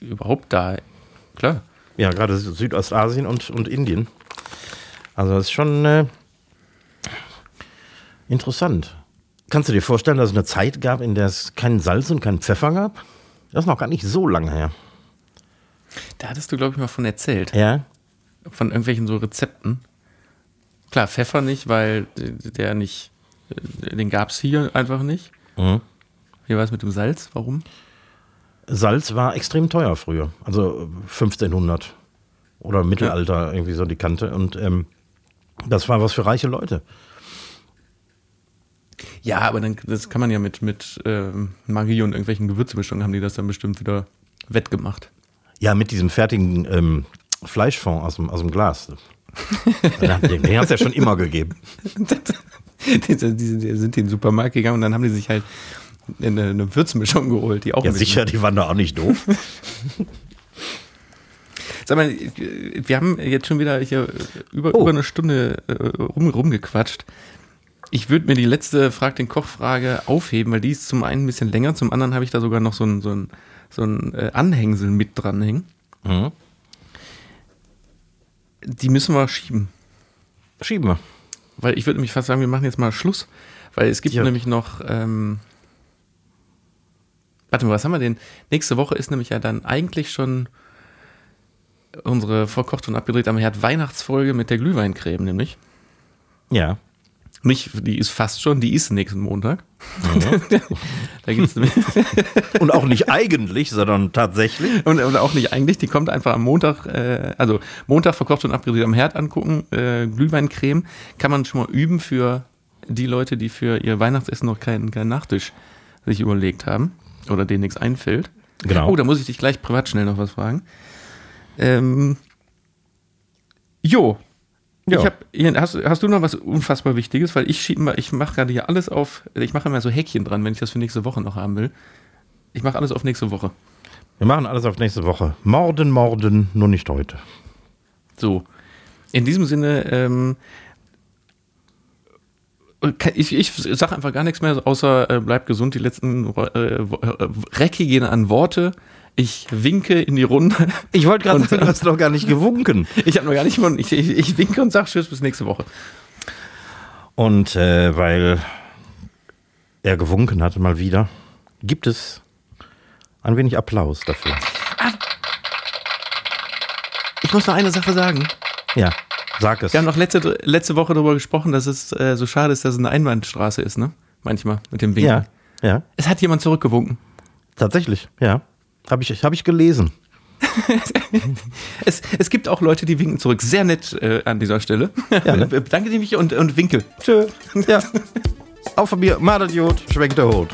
überhaupt da, klar. Ja, gerade Südostasien und, und Indien. Also das ist schon, äh, Interessant. Kannst du dir vorstellen, dass es eine Zeit gab, in der es keinen Salz und keinen Pfeffer gab? Das ist noch gar nicht so lange her. Da hattest du, glaube ich, mal von erzählt. Ja? Von irgendwelchen so Rezepten. Klar, Pfeffer nicht, weil der nicht, den gab es hier einfach nicht. Mhm. Wie war es mit dem Salz? Warum? Salz war extrem teuer früher. Also 1500 oder Mittelalter, irgendwie so die Kante. Und ähm, das war was für reiche Leute. Ja, aber dann, das kann man ja mit, mit ähm, Magie und irgendwelchen Gewürzmischungen haben die das dann bestimmt wieder wettgemacht. Ja, mit diesem fertigen ähm, Fleischfond aus dem, aus dem Glas. den den hat es ja schon immer gegeben. die, sind in den Supermarkt gegangen und dann haben die sich halt eine, eine Würzmischung geholt, die auch Ja, sicher, die waren da auch nicht doof. Sag mal, wir haben jetzt schon wieder hier über, Oh. über eine Stunde äh, rum, rumgequatscht. Ich würde mir die letzte Frag den Koch-Frage aufheben, weil die ist zum einen ein bisschen länger, zum anderen habe ich da sogar noch so ein, so ein, so ein äh, Anhängsel mit dranhängen. Mhm. Die müssen wir schieben. Schieben wir. Weil ich würde nämlich fast sagen, wir machen jetzt mal Schluss. Weil es gibt Ja. nämlich noch. Ähm, warte mal, was haben wir denn? Nächste Woche ist nämlich ja dann eigentlich schon unsere verkocht und abgedreht am Herd Weihnachtsfolge mit der Glühweincreme, nämlich. Ja. Nicht, die ist fast schon, die ist nächsten Montag. da gibt's Und auch nicht eigentlich, sondern tatsächlich. und, und auch nicht eigentlich, die kommt einfach am Montag, äh, also Montag verkocht und abgedreht am Herd angucken. Äh, Glühweincreme kann man schon mal üben für die Leute, die für ihr Weihnachtsessen noch keinen, keinen Nachtisch sich überlegt haben oder denen nichts einfällt. Genau. Oh, da muss ich dich gleich privat schnell noch was fragen. Ähm, jo. Ja. Ich hab, hast, hast du noch was unfassbar Wichtiges? Weil ich schiebe mal, ich mache gerade hier alles auf, ich mache immer so Häkchen dran, wenn ich das für nächste Woche noch haben will. Ich mache alles auf nächste Woche. Wir machen alles auf nächste Woche. Morden, morden, nur nicht heute. So. In diesem Sinne, ähm, ich, ich sage einfach gar nichts mehr, außer äh, bleib gesund, die letzten äh, äh, Reckigehen an Worte. Ich winke in die Runde. Ich wollte gerade sagen, du hast doch gar nicht gewunken. Ich habe noch gar nicht mal, ich, ich, ich winke und sage Tschüss bis nächste Woche. Und äh, weil er gewunken hatte mal wieder, gibt es ein wenig Applaus dafür. Ich muss noch eine Sache sagen. Ja, sag es. Wir haben noch letzte, letzte Woche darüber gesprochen, dass es äh, so schade ist, dass es eine Einbahnstraße ist, ne? Manchmal mit dem Winken. ja, ja, Es hat jemand zurückgewunken. tatsächlich, ja. Habe ich, hab ich gelesen. Es, es gibt auch Leute, die winken zurück. Sehr nett äh, an dieser Stelle. Ja, ne? Danke dich und, und winke. Tschö. Ja. Auf von mir, Madeliot, schwenkt der Hut.